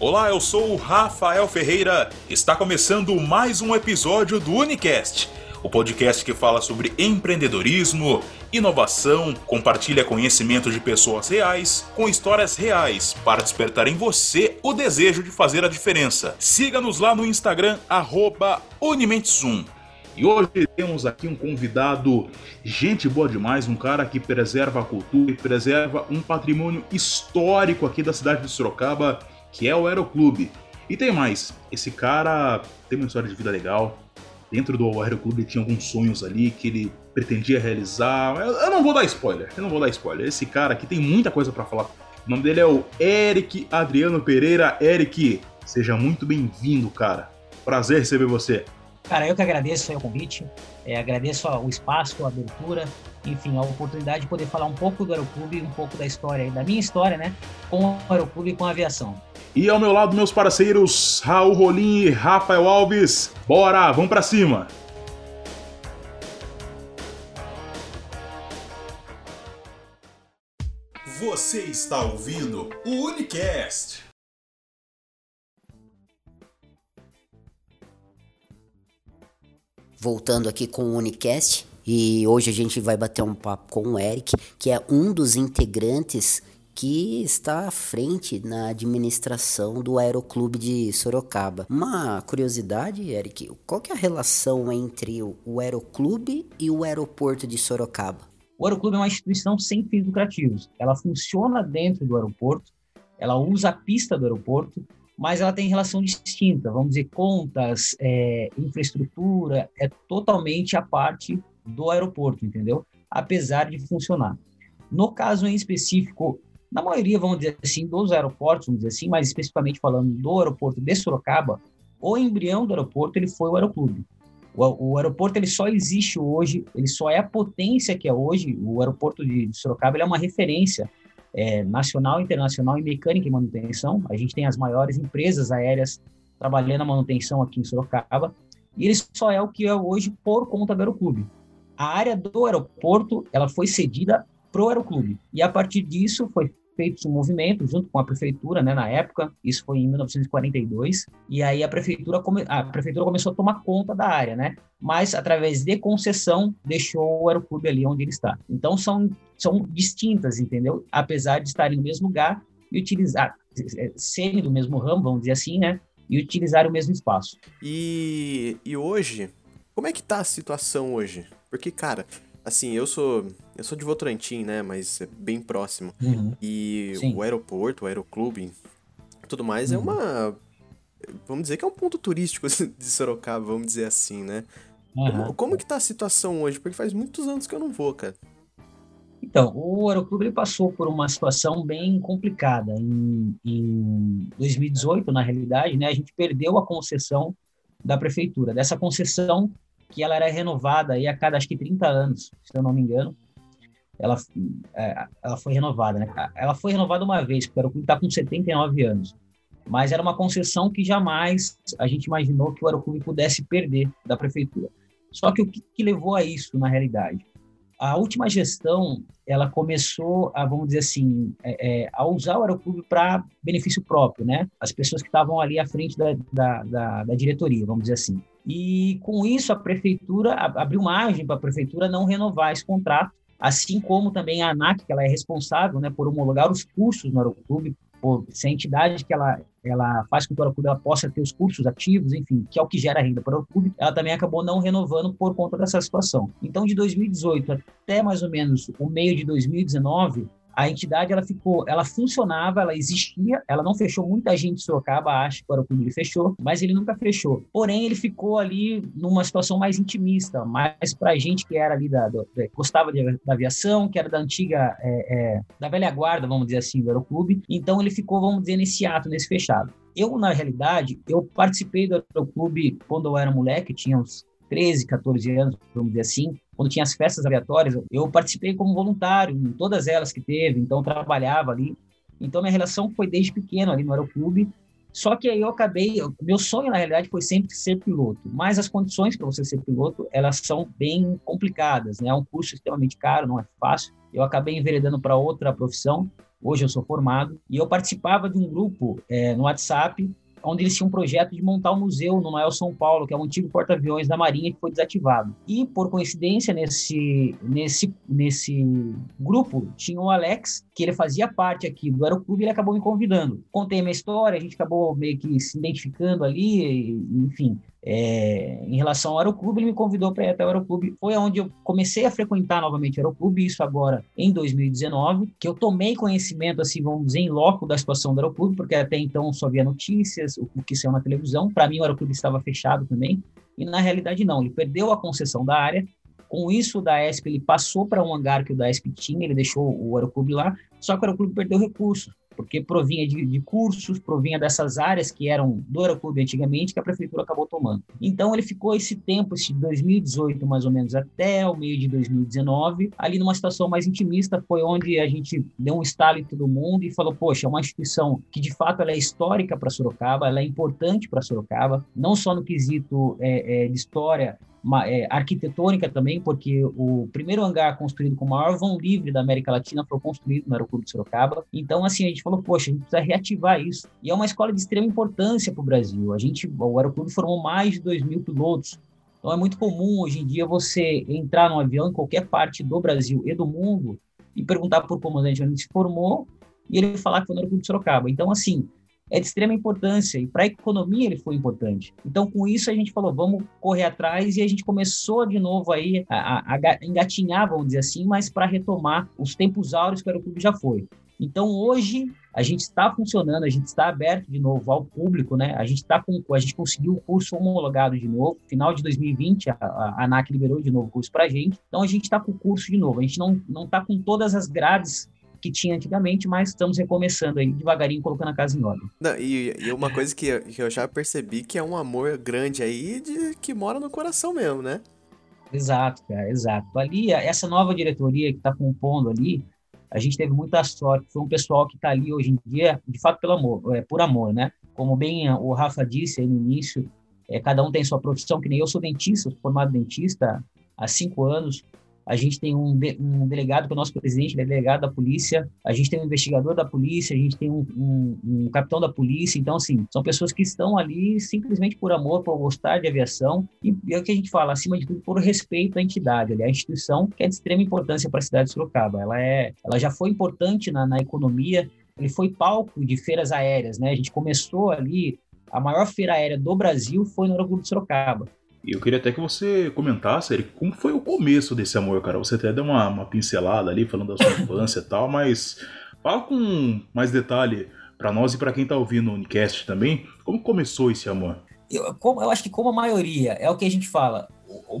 Olá, eu sou o Rafael Ferreira. Está começando mais um episódio do Unicast, o podcast que fala sobre empreendedorismo, inovação, compartilha conhecimento de pessoas reais com histórias reais para despertar em você o desejo de fazer a diferença. Siga-nos lá no Instagram @unimentesum. E hoje temos aqui um convidado, gente boa demais, um cara que preserva a cultura e preserva um patrimônio histórico aqui da cidade de Sorocaba que é o Aeroclube. E tem mais, esse cara tem uma história de vida legal. Dentro do Aeroclube tinha alguns sonhos ali que ele pretendia realizar. Eu, eu não vou dar spoiler, eu não vou dar spoiler. Esse cara aqui tem muita coisa para falar. O nome dele é o Eric Adriano Pereira. Eric, seja muito bem-vindo, cara. Prazer receber você. Cara, eu que agradeço o convite, é, agradeço o espaço, a abertura, enfim, a oportunidade de poder falar um pouco do Aeroclube, um pouco da história, da minha história, né, com o Aeroclube e com a aviação. E ao meu lado, meus parceiros Raul Rolim e Rafael Alves. Bora, vamos para cima! Você está ouvindo o Unicast. Voltando aqui com o Unicast, e hoje a gente vai bater um papo com o Eric, que é um dos integrantes que está à frente na administração do Aeroclube de Sorocaba. Uma curiosidade, Eric, qual que é a relação entre o Aeroclube e o aeroporto de Sorocaba? O Aeroclube é uma instituição sem fins lucrativos. Ela funciona dentro do aeroporto, ela usa a pista do aeroporto, mas ela tem relação distinta. Vamos dizer, contas, é, infraestrutura, é totalmente a parte do aeroporto, entendeu? Apesar de funcionar. No caso em específico, na maioria, vamos dizer assim, dos aeroportos, vamos dizer assim, mas especificamente falando do aeroporto de Sorocaba, o embrião do aeroporto ele foi o aeroclube. O, o aeroporto ele só existe hoje, ele só é a potência que é hoje. O aeroporto de Sorocaba ele é uma referência é, nacional, internacional em mecânica e manutenção. A gente tem as maiores empresas aéreas trabalhando a manutenção aqui em Sorocaba. E ele só é o que é hoje por conta do aeroclube. A área do aeroporto ela foi cedida para o aeroclube. E a partir disso foi feito um movimento junto com a prefeitura, né, na época, isso foi em 1942, e aí a prefeitura, come, a prefeitura começou a tomar conta da área, né, mas através de concessão deixou o aeroclube ali onde ele está. Então são, são distintas, entendeu? Apesar de estarem no mesmo lugar e utilizar, serem do mesmo ramo, vamos dizer assim, né, e utilizar o mesmo espaço. E, e hoje, como é que tá a situação hoje? Porque, cara, assim, eu sou eu sou de Votorantim, né? Mas é bem próximo. Uhum. E Sim. o aeroporto, o aeroclube, tudo mais, é uhum. é uma. Vamos dizer que é um ponto turístico de Sorocaba, vamos dizer assim, né? Uhum. Como, como que tá a situação hoje? Porque faz muitos anos que eu não vou, cara. Então, o Aeroclube passou por uma situação bem complicada. Em, em 2018, na realidade, né, a gente perdeu a concessão da prefeitura. Dessa concessão que ela era renovada aí a cada, acho que 30 anos, se eu não me engano ela, é, ela foi renovada, né? Ela foi renovada uma vez, porque o aeroclube está com 79 anos. Mas era uma concessão que jamais a gente imaginou que o aeroclube pudesse perder da prefeitura. Só que o que, que levou a isso, na realidade? A última gestão, ela começou a, vamos dizer assim, é, é, a usar o aeroclube para benefício próprio, né? As pessoas que estavam ali à frente da, da, da, da diretoria, vamos dizer assim. E com isso, a prefeitura abriu margem para a prefeitura não renovar esse contrato assim como também a ANAC, que ela é responsável né, por homologar os cursos no Aeroclube, ser a entidade que ela, ela faz com que o Aeroclube ela possa ter os cursos ativos, enfim, que é o que gera renda para o Aeroclube, ela também acabou não renovando por conta dessa situação. Então, de 2018 até mais ou menos o meio de 2019, a entidade ela ficou, ela funcionava, ela existia, ela não fechou, muita gente Sorocaba acha que o aeroporto ele fechou, mas ele nunca fechou. Porém, ele ficou ali numa situação mais intimista, mais para gente que era ali da, do, gostava de, da aviação, que era da antiga, é, é, da velha guarda, vamos dizer assim, do aeroclube. Então ele ficou, vamos dizer, nesse ato, nesse fechado. Eu, na realidade, eu participei do aeroclube quando eu era moleque, tinha uns 13, 14 anos, vamos dizer assim, quando tinha as festas aleatórias, eu participei como voluntário em todas elas que teve, então trabalhava ali. Então minha relação foi desde pequeno ali no aeroclube. Só que aí eu acabei, meu sonho na realidade foi sempre ser piloto, mas as condições para você ser piloto, elas são bem complicadas, né? É um curso extremamente caro, não é fácil. Eu acabei enveredando para outra profissão Hoje eu sou formado e eu participava de um grupo é, no WhatsApp onde eles tinham um projeto de montar um museu no Noel São Paulo, que é um antigo porta-aviões da Marinha que foi desativado. E, por coincidência, nesse, nesse, nesse grupo, tinha o Alex, que ele fazia parte aqui do Aeroclube, ele acabou me convidando. Contei a minha história, a gente acabou meio que se identificando ali, enfim. É, em relação ao Aeroclube, ele me convidou para ir até o Aeroclube. Foi onde eu comecei a frequentar novamente o Aeroclube, isso agora em 2019, que eu tomei conhecimento, assim, vamos dizer, em loco da situação do Aeroclube, porque até então só via notícias, o que saiu na televisão. Para mim, o Aeroclube estava fechado também, e na realidade não, ele perdeu a concessão da área. Com isso, o Daesp ele passou para um hangar que o Daesp tinha, ele deixou o Aeroclube lá, só que o Aeroclube perdeu recursos porque provinha de, de, cursos, provinha dessas áreas que eram do Aeroclube antigamente, que a prefeitura acabou tomando. Então ele ficou esse tempo, esse 2018 mais ou menos até o meio de 2019, ali numa situação mais intimista, foi onde a gente deu um estalo em todo mundo e falou, poxa, é uma instituição que de fato ela é histórica para Sorocaba, ela é importante para Sorocaba, não só no quesito é, é, de história, é, arquitetônica também, porque o primeiro hangar construído com o maior vão livre da América Latina foi construído no Aeroclube de Sorocaba. Então, assim, a gente falou, poxa, a gente precisa reativar isso. E é uma escola de extrema importância para o Brasil. A gente, o Aeroclube formou mais de 2 mil pilotos. Então, é muito comum hoje em dia você entrar num avião em qualquer parte do Brasil e do mundo e perguntar para o comandante onde se formou e ele falar que foi no Aeroclube de Sorocaba. Então, assim, é de extrema importância e para a economia ele foi importante. Então, com isso, a gente falou, vamos correr atrás e a gente começou de novo aí a, a, a engatinhar, vamos dizer assim, mas para retomar os tempos áureos que o Aeroclube já foi. Então, hoje, a gente está funcionando, a gente está aberto de novo ao público, né? A gente está com, a gente conseguiu o curso homologado de novo. Final de 2020, a, a ANAC liberou de novo o curso para a gente. Então, a gente está com o curso de novo. A gente não não está com todas as grades que tinha antigamente, mas estamos recomeçando aí, devagarinho, colocando a casa em ordem. Não, e, e, uma coisa que, que eu já percebi que é um amor grande aí de que mora no coração mesmo, né? Exato, cara, exato. Ali, essa nova diretoria que está compondo ali, a gente teve muita sorte. Foi um pessoal que está ali hoje em dia, de fato, pelo amor, é, por amor, né? Como bem o Rafa disse aí no início, é, cada um tem sua profissão, que nem eu sou dentista, sou formado dentista há cinco anos. A gente tem um, de, um delegado, que é o nosso presidente, ele é delegado da polícia, a gente tem um investigador da polícia, a gente tem um, um, um capitão da polícia. Então, assim, são pessoas que estão ali simplesmente por amor, por gostar de aviação e, é o que a gente fala, acima de tudo, por respeito à entidade, ali, a instituição que é de extrema importância para a cidade de Sorocaba. Ela, é, ela já foi importante na, na economia, ele foi palco de feiras aéreas, né? A gente começou ali, a maior feira aérea do Brasil foi no Aeroclube de Sorocaba. E eu queria até que você comentasse, Eric, como foi o começo desse amor, cara. Você até deu uma, uma pincelada ali, falando da sua infância e tal, mas fala com mais detalhe para nós e para quem tá ouvindo o Unicast também, como começou esse amor? Eu, como, eu acho que como a maioria, é o que a gente fala,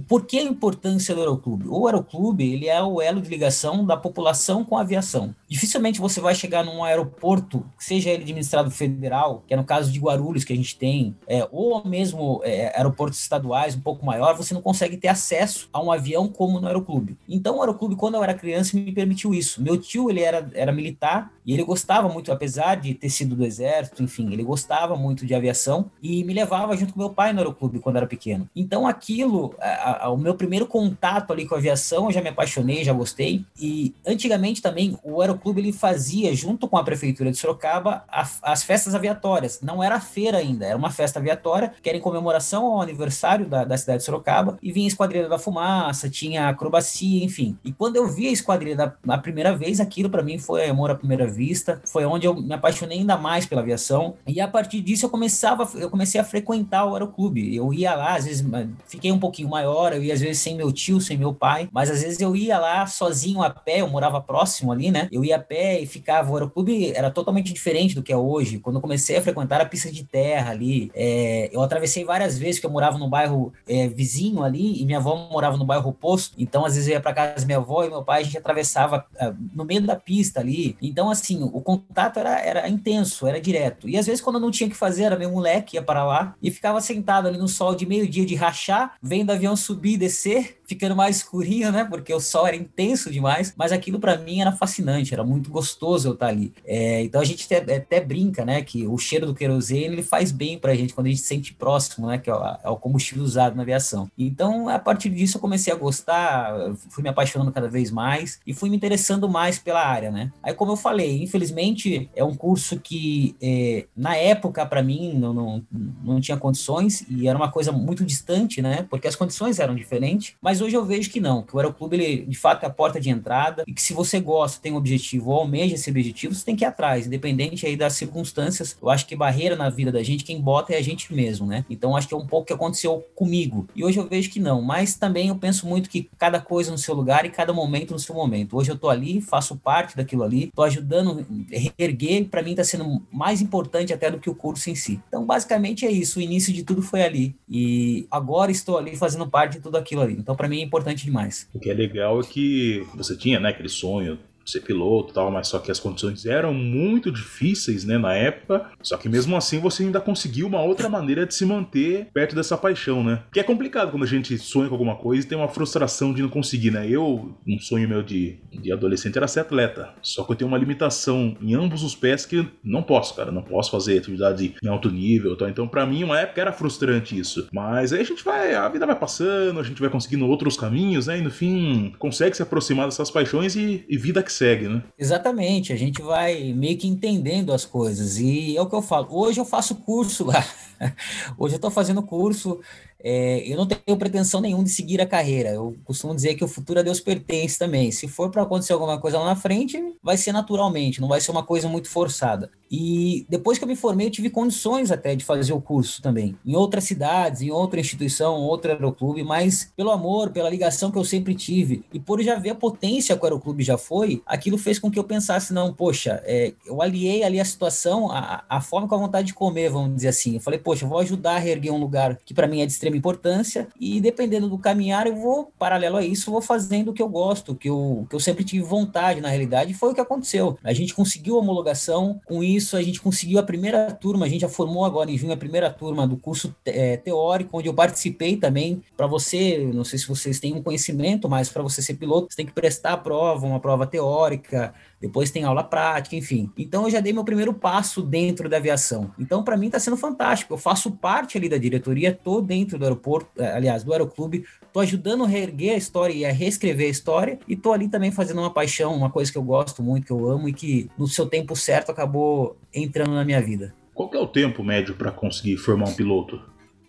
por que a importância do aeroclube? O aeroclube ele é o elo de ligação da população com a aviação. Dificilmente você vai chegar num aeroporto, seja ele administrado federal, que é no caso de Guarulhos que a gente tem, é, ou mesmo é, aeroportos estaduais um pouco maior, você não consegue ter acesso a um avião como no aeroclube. Então o aeroclube, quando eu era criança, me permitiu isso. Meu tio ele era, era militar e ele gostava muito, apesar de ter sido do exército, enfim, ele gostava muito de aviação e me levava junto com meu pai no aeroclube quando era pequeno. Então aquilo a, a, o meu primeiro contato ali com a aviação, eu já me apaixonei, já gostei. E antigamente também o Aeroclube ele fazia, junto com a prefeitura de Sorocaba, a, as festas aviatórias. Não era feira ainda, era uma festa aviatória, que era em comemoração ao aniversário da, da cidade de Sorocaba. E vinha a Esquadrilha da Fumaça, tinha acrobacia, enfim. E quando eu vi a Esquadrilha da, primeira vez, aquilo para mim foi amor à primeira vista. Foi onde eu me apaixonei ainda mais pela aviação. E a partir disso eu começava, eu comecei a frequentar o Aeroclube. Eu ia lá, às vezes fiquei um pouquinho maior, eu ia às vezes sem meu tio, sem meu pai, mas às vezes eu ia lá sozinho a pé, eu morava próximo ali, né? Eu ia a pé e ficava. O aeroclube era totalmente diferente do que é hoje. Quando eu comecei a frequentar a pista de terra ali, é, eu atravessei várias vezes, porque eu morava no bairro é, vizinho ali e minha avó morava no bairro oposto, então às vezes eu ia para casa da minha avó e meu pai, a gente atravessava é, no meio da pista ali. Então, assim, o contato era, era intenso, era direto. E às vezes, quando eu não tinha que fazer, era meu moleque, ia para lá e ficava sentado ali no sol de meio-dia de rachar, vendo a avião subir e descer, ficando mais escurinho, né? Porque o sol era intenso demais, mas aquilo para mim era fascinante, era muito gostoso eu estar ali. É, então a gente até, até, brinca, né? Que o cheiro do querosene ele faz bem pra gente quando a gente se sente próximo, né? Que é o, é o combustível usado na aviação. Então, a partir disso, eu comecei a gostar, fui me apaixonando cada vez mais e fui me interessando mais pela área, né? Aí, como eu falei, infelizmente, é um curso que, é, na época, para mim, não, não, não tinha condições e era uma coisa muito distante, né? Porque as condições eram diferentes, mas hoje eu vejo que não, que o Aeroclube, ele, de fato, é a porta de entrada e que se você gosta, tem um objetivo ou almeja esse objetivo, você tem que ir atrás, independente aí das circunstâncias. Eu acho que barreira na vida da gente, quem bota é a gente mesmo, né? Então, acho que é um pouco que aconteceu comigo. E hoje eu vejo que não, mas também eu penso muito que cada coisa no seu lugar e cada momento no seu momento. Hoje eu tô ali, faço parte daquilo ali, tô ajudando a erguer, para mim tá sendo mais importante até do que o curso em si. Então, basicamente é isso, o início de tudo foi ali. E agora estou ali fazendo parte de tudo aquilo ali. Então, para mim é importante demais. O que é legal é que você tinha, né, aquele sonho ser piloto tal, mas só que as condições eram muito difíceis, né, na época. Só que mesmo assim você ainda conseguiu uma outra maneira de se manter perto dessa paixão, né? Que é complicado quando a gente sonha com alguma coisa e tem uma frustração de não conseguir, né? Eu, um sonho meu de, de adolescente era ser atleta. Só que eu tenho uma limitação em ambos os pés que não posso, cara. Não posso fazer atividade em alto nível. Tal. Então, para mim, uma época era frustrante isso. Mas aí a gente vai, a vida vai passando, a gente vai conseguindo outros caminhos, né? E no fim, consegue se aproximar dessas paixões e, e vida que segue, né? Exatamente, a gente vai meio que entendendo as coisas. E é o que eu falo. Hoje eu faço curso lá. Hoje eu estou fazendo curso é, eu não tenho pretensão nenhuma de seguir a carreira. Eu costumo dizer que o futuro a Deus pertence também. Se for para acontecer alguma coisa lá na frente, vai ser naturalmente, não vai ser uma coisa muito forçada. E depois que eu me formei, eu tive condições até de fazer o curso também, em outras cidades, em outra instituição, outro aeroclube, mas pelo amor, pela ligação que eu sempre tive, e por já ver a potência que o aeroclube já foi, aquilo fez com que eu pensasse, não, poxa, é, eu aliei ali a situação, a, a fome com a vontade de comer, vamos dizer assim. Eu falei, poxa, eu vou ajudar a reerguer um lugar que para mim é de extrema importância e dependendo do caminhar eu vou paralelo a isso vou fazendo o que eu gosto que eu, que eu sempre tive vontade na realidade foi o que aconteceu. A gente conseguiu a homologação com isso a gente conseguiu a primeira turma a gente já formou agora em junho a primeira turma do curso é, teórico onde eu participei também. Para você não sei se vocês têm um conhecimento mas para você ser piloto você tem que prestar a prova uma prova teórica depois tem aula prática, enfim. Então eu já dei meu primeiro passo dentro da aviação. Então para mim está sendo fantástico. Eu faço parte ali da diretoria, tô dentro do aeroporto, eh, aliás, do aeroclube, tô ajudando a reerguer a história e a reescrever a história e tô ali também fazendo uma paixão, uma coisa que eu gosto muito, que eu amo e que no seu tempo certo acabou entrando na minha vida. Qual é o tempo médio para conseguir formar um piloto?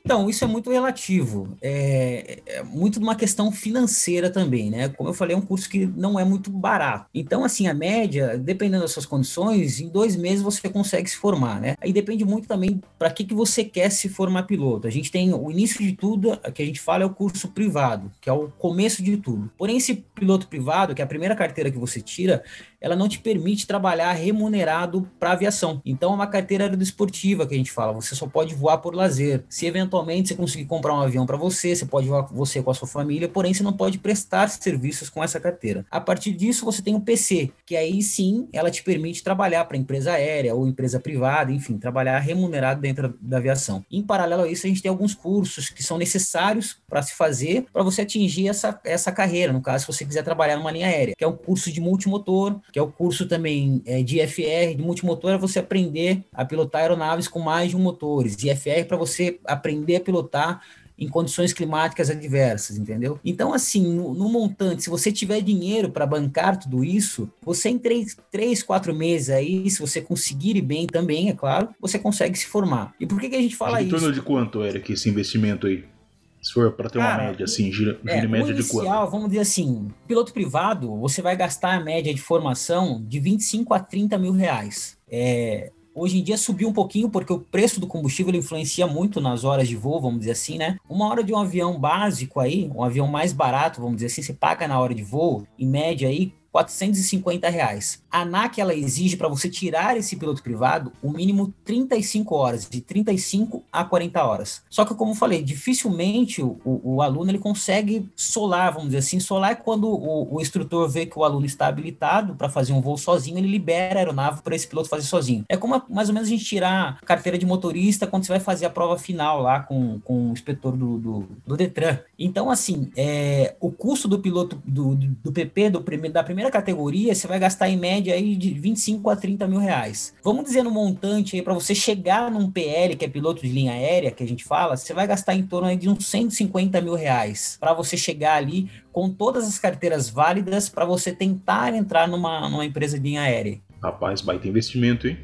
Então, isso é muito relativo. É, é, muito uma questão financeira também, né? Como eu falei, é um curso que não é muito barato. Então, assim, a média, dependendo das suas condições, em dois meses você consegue se formar, né? Aí depende muito também para que, que você quer se formar piloto. A gente tem o início de tudo, que a gente fala é o curso privado, que é o começo de tudo. Porém, esse piloto privado, que é a primeira carteira que você tira, ela não te permite trabalhar remunerado para aviação. Então, é uma carteira aerodesportiva que a gente fala. Você só pode voar por lazer. Se eventualmente você conseguir comprar um avião para você, você pode voar você com a sua família, porém você não pode prestar serviços com essa carteira. A partir disso, você tem o PC, que aí sim ela te permite trabalhar para empresa aérea ou empresa privada, enfim, trabalhar remunerado dentro da aviação. Em paralelo a isso, a gente tem alguns cursos que são necessários para se fazer para você atingir essa, essa carreira. No caso, se você quiser trabalhar numa linha aérea, que é um curso de multimotor, que é o curso também é, de IFR, de multimotor, é você aprender a pilotar aeronaves com mais de um motores. E IFR para você aprender a pilotar em condições climáticas adversas, entendeu? Então, assim, no, no montante, se você tiver dinheiro para bancar tudo isso, você em três, três, quatro meses aí, se você conseguir ir bem também, é claro, você consegue se formar. E por que, que a gente fala isso? Em torno de quanto, Eric, esse investimento aí? Se for para ter uma Cara, média, assim, gira, gira é, média inicial, de quanto? Vamos dizer assim, piloto privado, você vai gastar a média de formação de 25 a 30 mil reais. É, hoje em dia subiu um pouquinho porque o preço do combustível influencia muito nas horas de voo, vamos dizer assim, né? Uma hora de um avião básico aí, um avião mais barato, vamos dizer assim, você paga na hora de voo, em média aí 450 reais. A ANAC ela exige para você tirar esse piloto privado o mínimo 35 horas, de 35 a 40 horas. Só que, como eu falei, dificilmente o, o, aluno ele consegue solar, vamos dizer assim. Solar é quando o, o instrutor vê que o aluno está habilitado para fazer um voo sozinho, ele libera a aeronave para esse piloto fazer sozinho. É como mais ou menos a gente tirar carteira de motorista quando você vai fazer a prova final lá com, com o inspetor do, do, do Detran. Então, assim, é, o custo do piloto do, do PP, do da primeira categoria, você vai gastar em média aí de 25 a 30 mil reais. Vamos dizer no montante aí, para você chegar num PL, que é piloto de linha aérea, que a gente fala, você vai gastar em torno de uns 150 mil reais para você chegar ali com todas as carteiras válidas para você tentar entrar numa, numa empresa de linha aérea. Rapaz, baita investimento, hein?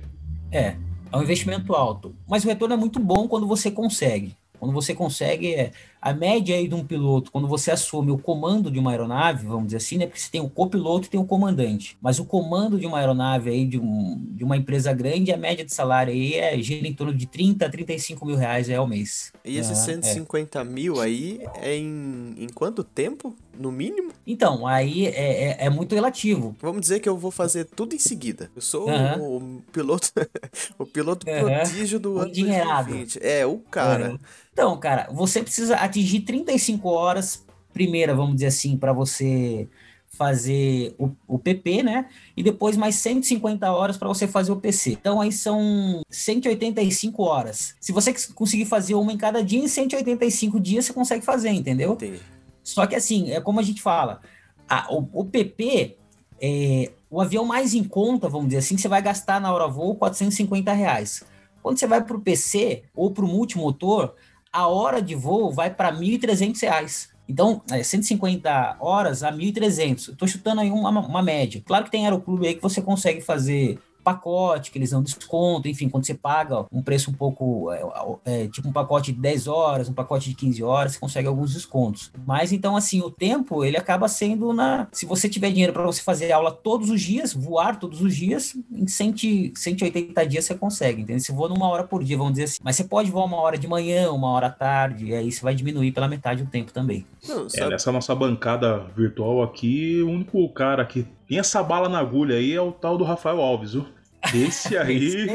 É, é um investimento alto. Mas o retorno é muito bom quando você consegue. Quando você consegue, é, a média aí de um piloto, quando você assume o comando de uma aeronave, vamos dizer assim, né? Porque você tem o copiloto e tem o comandante. Mas o comando de uma aeronave aí, de, um, de uma empresa grande, a média de salário aí é gira em torno de 30 a 35 mil reais é ao mês. E esses ah, 150 é. mil aí é em, em quanto tempo? No mínimo? Então, aí é, é, é, muito relativo. Vamos dizer que eu vou fazer tudo em seguida. Eu sou o, o, piloto o piloto prodígio do ano 2020. É, o cara. Então, cara, você precisa atingir 35 horas, primeira, vamos dizer assim, para você fazer o, o, PP, né? E depois mais 150 horas para você fazer o PC. Então aí são 185 horas. Se você conseguir fazer uma em cada dia, em 185 dias você consegue fazer, entendeu? Entendi. Só que assim, é como a gente fala, a, o, o, PP, é, o avião mais em conta, vamos dizer assim, você vai gastar na hora voo 450 reais. Quando você vai para o PC ou para o multimotor, a hora de voo vai para R$ 1.300. Então, é 150 horas a 1.300. Estou chutando aí uma, uma média. Claro que tem aeroclube aí que você consegue fazer pacote, que eles dão desconto, enfim, quando você paga um preço um pouco, é, é, tipo um pacote de 10 horas, um pacote de 15 horas, você consegue alguns descontos. Mas então, assim, o tempo, ele acaba sendo na. Se você tiver dinheiro para você fazer aula todos os dias, voar todos os dias, em 100, 180 dias você consegue, entendeu? Se voa numa hora por dia, vamos dizer assim. Mas você pode voar uma hora de manhã, uma hora à tarde, e aí você vai diminuir pela metade o tempo também. Não, é, nessa nossa bancada virtual aqui, o único cara que tem essa bala na agulha aí é o tal do Rafael Alves, viu? Esse aí,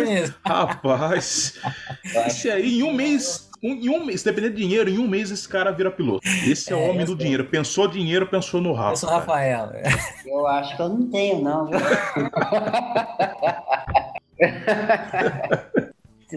rapaz, esse aí em um mês, um, em um mês, dependendo de dinheiro, em um mês esse cara vira piloto. Esse é, o é, homem do dinheiro. Pensou dinheiro, pensou no Rafa. Eu sou o Rafael. Eu acho que eu não tenho, não.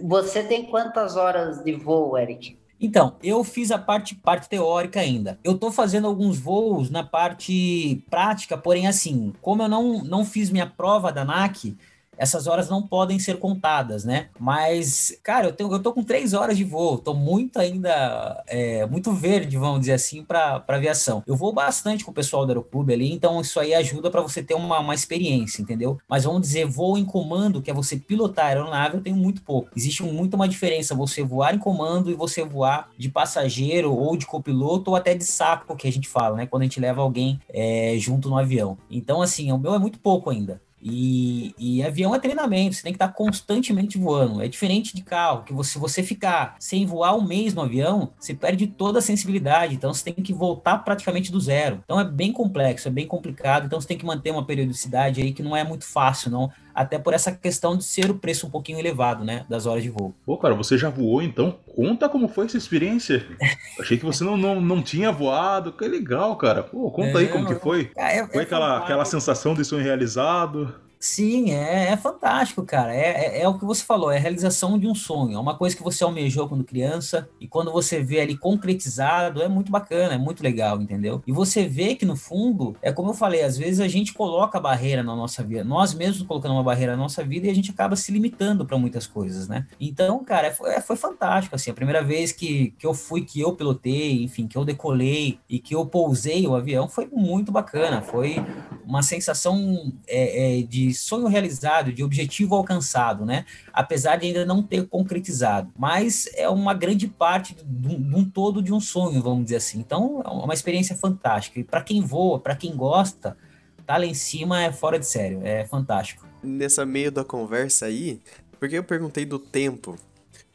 Você tem quantas horas de voo, Eric? Então, eu fiz a parte, parte teórica ainda. Eu tô fazendo alguns voos na parte prática, porém, assim, como eu não, não fiz minha prova da NAC, essas horas não podem ser contadas, né? Mas, cara, eu, tenho, eu tô com três horas de voo, tô muito ainda, é, muito verde, vamos dizer assim, para aviação. Eu vou bastante com o pessoal do Aeroclube ali, então isso aí ajuda para você ter uma, uma experiência, entendeu? Mas vamos dizer, voo em comando, que é você pilotar a aeronave, eu tenho muito pouco. Existe muito uma diferença você voar em comando e você voar de passageiro ou de copiloto ou até de saco, que a gente fala, né? Quando a gente leva alguém é, junto no avião. Então, assim, o meu é muito pouco ainda. E, e, avião é treinamento, você tem que estar constantemente voando. É diferente de carro, que você, se você ficar sem voar um mês no avião, você perde toda a sensibilidade. Então você tem que voltar praticamente do zero. Então é bem complexo, é bem complicado. Então você tem que manter uma periodicidade aí que não é muito fácil, não. Até por essa questão de ser o preço um pouquinho elevado, né? Das horas de voo. Pô, cara, você já voou então? Conta como foi essa experiência. Achei que você não, não, não tinha voado. Que legal, cara. Pô, conta é, aí como que foi. É, foi é aquela, aquela sensação de sonho realizado? Sim, é, é fantástico, cara. É, é, é, o que você falou, é a realização de um sonho. É uma coisa que você almejou quando criança e quando você vê ali concretizado, é muito bacana, é muito legal, entendeu? E você vê que no fundo, é como eu falei, às vezes a gente coloca barreira na nossa vida, nós mesmos colocando uma barreira na nossa vida e a gente acaba se limitando para muitas coisas, né? Então, cara, foi, é, foi fantástico, assim. A primeira vez que, que eu fui, que eu pilotei, enfim, que eu decolei e que eu pousei o avião foi muito bacana. Foi uma sensação é, é, sonho realizado, de objetivo alcançado, né? Apesar de ainda não ter concretizado. Mas é uma grande parte de um, todo de um sonho, vamos dizer assim. Então, é uma experiência fantástica. E para quem voa, para quem gosta, tá lá em cima é fora de sério, é fantástico. Nessa meio da conversa aí, porque eu perguntei do tempo.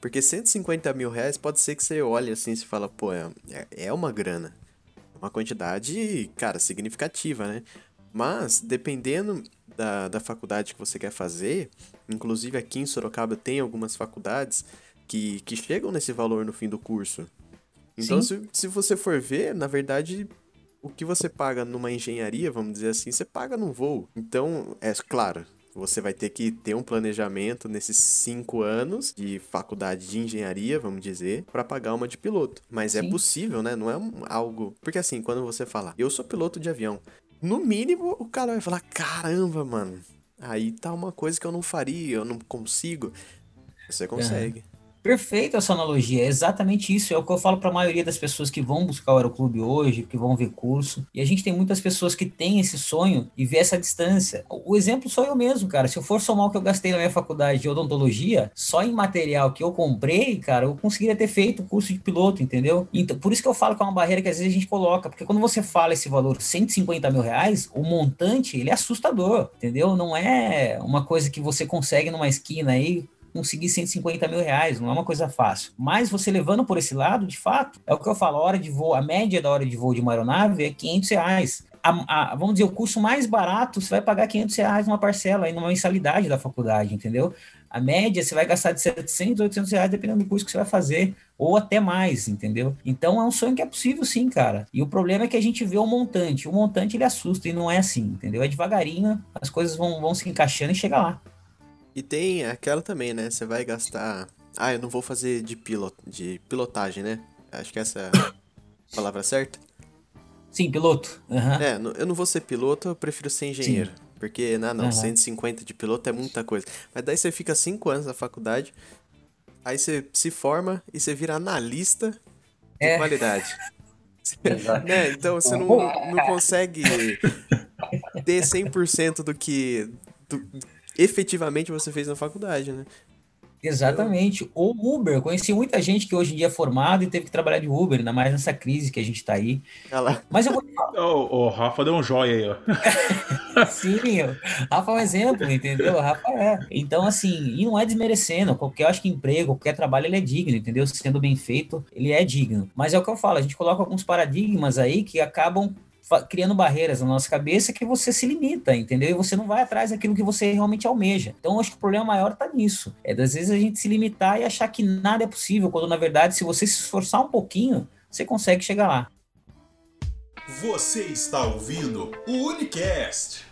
Porque 150 mil reais pode ser que você olhe assim e fala, pô, é, é uma grana. Uma quantidade, cara, significativa, né? Mas, dependendo da, da faculdade que você quer fazer, inclusive aqui em Sorocaba tem algumas faculdades que, que chegam nesse valor no fim do curso. Então, se, se você for ver, na verdade, o que você paga numa engenharia, vamos dizer assim, você paga num voo. Então, é claro, você vai ter que ter um planejamento nesses cinco anos de faculdade de engenharia, vamos dizer, para pagar uma de piloto. Mas é Sim. é possível, né? Não é algo. Porque assim, quando você fala, eu sou piloto de avião, no mínimo o cara vai falar: caramba, mano, aí tá uma coisa que eu não faria, eu não consigo. Você consegue. Perfeita essa analogia, é exatamente isso. É o que eu falo para a maioria das pessoas que vão buscar o Aeroclube hoje, que vão ver curso. E a gente tem muitas pessoas que têm esse sonho e vê essa distância. O exemplo sou eu mesmo, cara. Se eu for somar o que eu gastei na minha faculdade de odontologia, só em material que eu comprei, cara, eu conseguiria ter feito o curso de piloto, entendeu? Então, por isso que eu falo que é uma barreira que às vezes a gente coloca, porque quando você fala esse valor 150 mil reais, o montante ele é assustador, entendeu? Não é uma coisa que você consegue numa esquina aí conseguir 150 mil reais, não é uma coisa fácil. Mas você levando por esse lado, de fato, é o que eu falo, a hora de voo, a média da hora de voo de uma aeronave é 500 reais. A, a, vamos dizer, o curso mais barato, você vai pagar 500 reais numa parcela, aí numa mensalidade da faculdade, entendeu? A média, você vai gastar de 700, 800 reais, dependendo do curso que você vai fazer, ou até mais, entendeu? Então é um sonho que é possível sim, cara. E o problema é que a gente vê o montante. O montante ele assusta e não é assim, entendeu? É devagarinho, as coisas vão, vão se encaixando e chega lá. E tem aquela também, né? Você vai gastar. Ah, eu não vou fazer de, pilot... de pilotagem, né? Acho que essa é a palavra certa. Sim, piloto. Uhum. É, eu não vou ser piloto, eu prefiro ser engenheiro. Sim. Porque, não, não, uhum. 150 de piloto é muita coisa. Mas daí você fica 5 anos na faculdade, aí você se forma e você vira analista de é. qualidade. né? Então você não, não consegue ter 100% do que. Do, efetivamente você fez na faculdade, né? Exatamente. Ou Uber. Conheci muita gente que hoje em dia é formado e teve que trabalhar de Uber, ainda mais nessa crise que a gente tá aí. Ela... Mas eu vou. O, o Rafa deu um joia aí, ó. Sim, Rafa é um exemplo, entendeu? O Rafa é. Então, assim, e não é desmerecendo. Qualquer, acho que emprego, qualquer trabalho, ele é digno, entendeu? Sendo bem feito, ele é digno. Mas é o que eu falo, a gente coloca alguns paradigmas aí que acabam criando barreiras na nossa cabeça que você se limita, entendeu? E você não vai atrás daquilo que você realmente almeja. Então, acho que o problema maior está nisso. É das vezes a gente se limitar e achar que nada é possível, quando na verdade, se você se esforçar um pouquinho, você consegue chegar lá. Você está ouvindo o Unicast.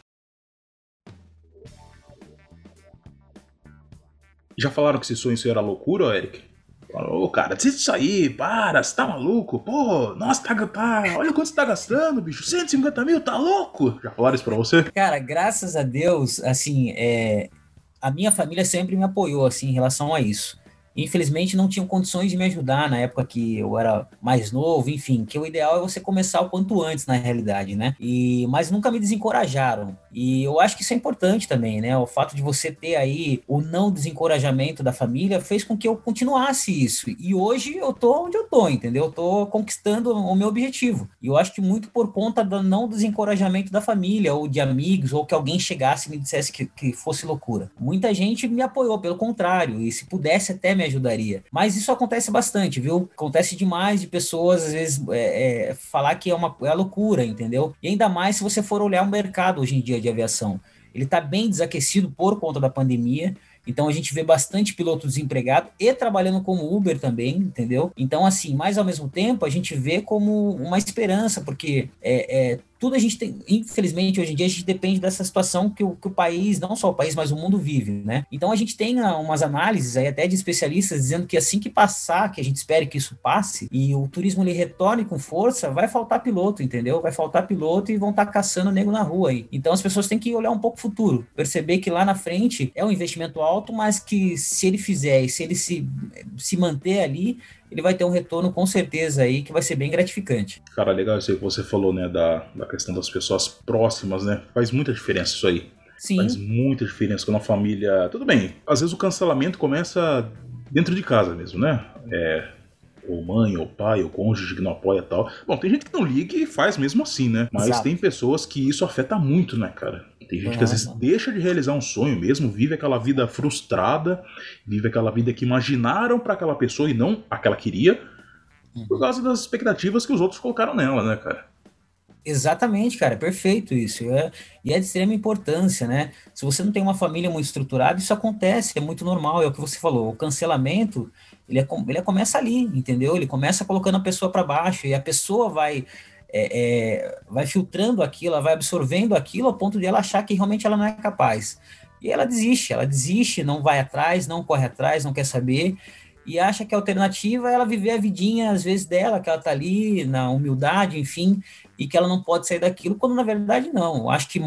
Já falaram que esse sonho era loucura, Eric? Falou, cara, decide isso aí, para, você tá maluco? Pô, nossa, tá, tá, olha quanto você tá gastando, bicho, 150 mil, tá louco? Já falaram isso pra você? Cara, graças a Deus, assim, é, a minha família sempre me apoiou, assim, em relação a isso infelizmente não tinham condições de me ajudar na época que eu era mais novo, enfim, que o ideal é você começar o quanto antes na realidade, né? E mas nunca me desencorajaram. E eu acho que isso é importante também, né? O fato de você ter aí o não desencorajamento da família fez com que eu continuasse isso. E hoje eu tô onde eu tô, entendeu? Eu tô conquistando o meu objetivo. E eu acho que muito por conta do não desencorajamento da família ou de amigos ou que alguém chegasse e me dissesse que, que fosse loucura. Muita gente me apoiou, pelo contrário, e se pudesse até me ajudaria. Mas isso acontece bastante, viu? Acontece demais de pessoas, às vezes, é, é, falar que é uma é loucura, entendeu? E ainda mais se você for olhar o mercado hoje em dia de aviação. Ele está bem desaquecido por conta da pandemia. Então a gente vê bastante piloto desempregado e trabalhando como Uber também, entendeu? Então, assim, mas ao mesmo tempo a gente vê como uma esperança, porque é, é tudo a gente tem, infelizmente, hoje em dia a gente depende dessa situação que o, que o país, não só o país, mas o mundo vive, né? Então a gente tem ah, umas análises aí até de especialistas dizendo que assim que passar, que a gente espere que isso passe, e o turismo ele retorne com força, vai faltar piloto, entendeu? Vai faltar piloto e vão estar tá caçando nego na rua aí. Então as pessoas têm que olhar um pouco o futuro, perceber que lá na frente é um investimento alto, mas que se ele fizer e se ele se, se manter ali, ele vai ter um retorno com certeza aí que vai ser bem gratificante. Cara, legal isso aí que você falou, né, da, da questão das pessoas próximas, né? Faz muita diferença isso aí. Sim. Faz muita diferença quando a família. Tudo bem, às vezes o cancelamento começa dentro de casa mesmo, né? É, ou mãe, ou pai, ou cônjuge que não apoia tal. Bom, tem gente que não liga e faz mesmo assim, né? Mas Exato. tem pessoas que isso afeta muito, né, cara? Tem gente que às vezes deixa de realizar um sonho mesmo, vive aquela vida frustrada, vive aquela vida que imaginaram para aquela pessoa e não a que ela queria, por causa das expectativas que os outros colocaram nela, né, cara? Exatamente, cara, perfeito isso. É, e é de extrema importância, né? Se você não tem uma família muito estruturada, isso acontece, é muito normal, é o que você falou. O cancelamento, ele, é, ele começa ali, entendeu? Ele começa colocando a pessoa para baixo e a pessoa vai é, é, vai filtrando aquilo, ela vai absorvendo aquilo ao ponto de ela achar que realmente ela não é capaz. E ela desiste, ela desiste, não vai atrás, não corre atrás, não quer saber e acha que a alternativa é ela viver a vidinha, às vezes, dela, que ela tá ali na humildade, enfim, e que ela não pode sair daquilo, quando na verdade não. Eu acho que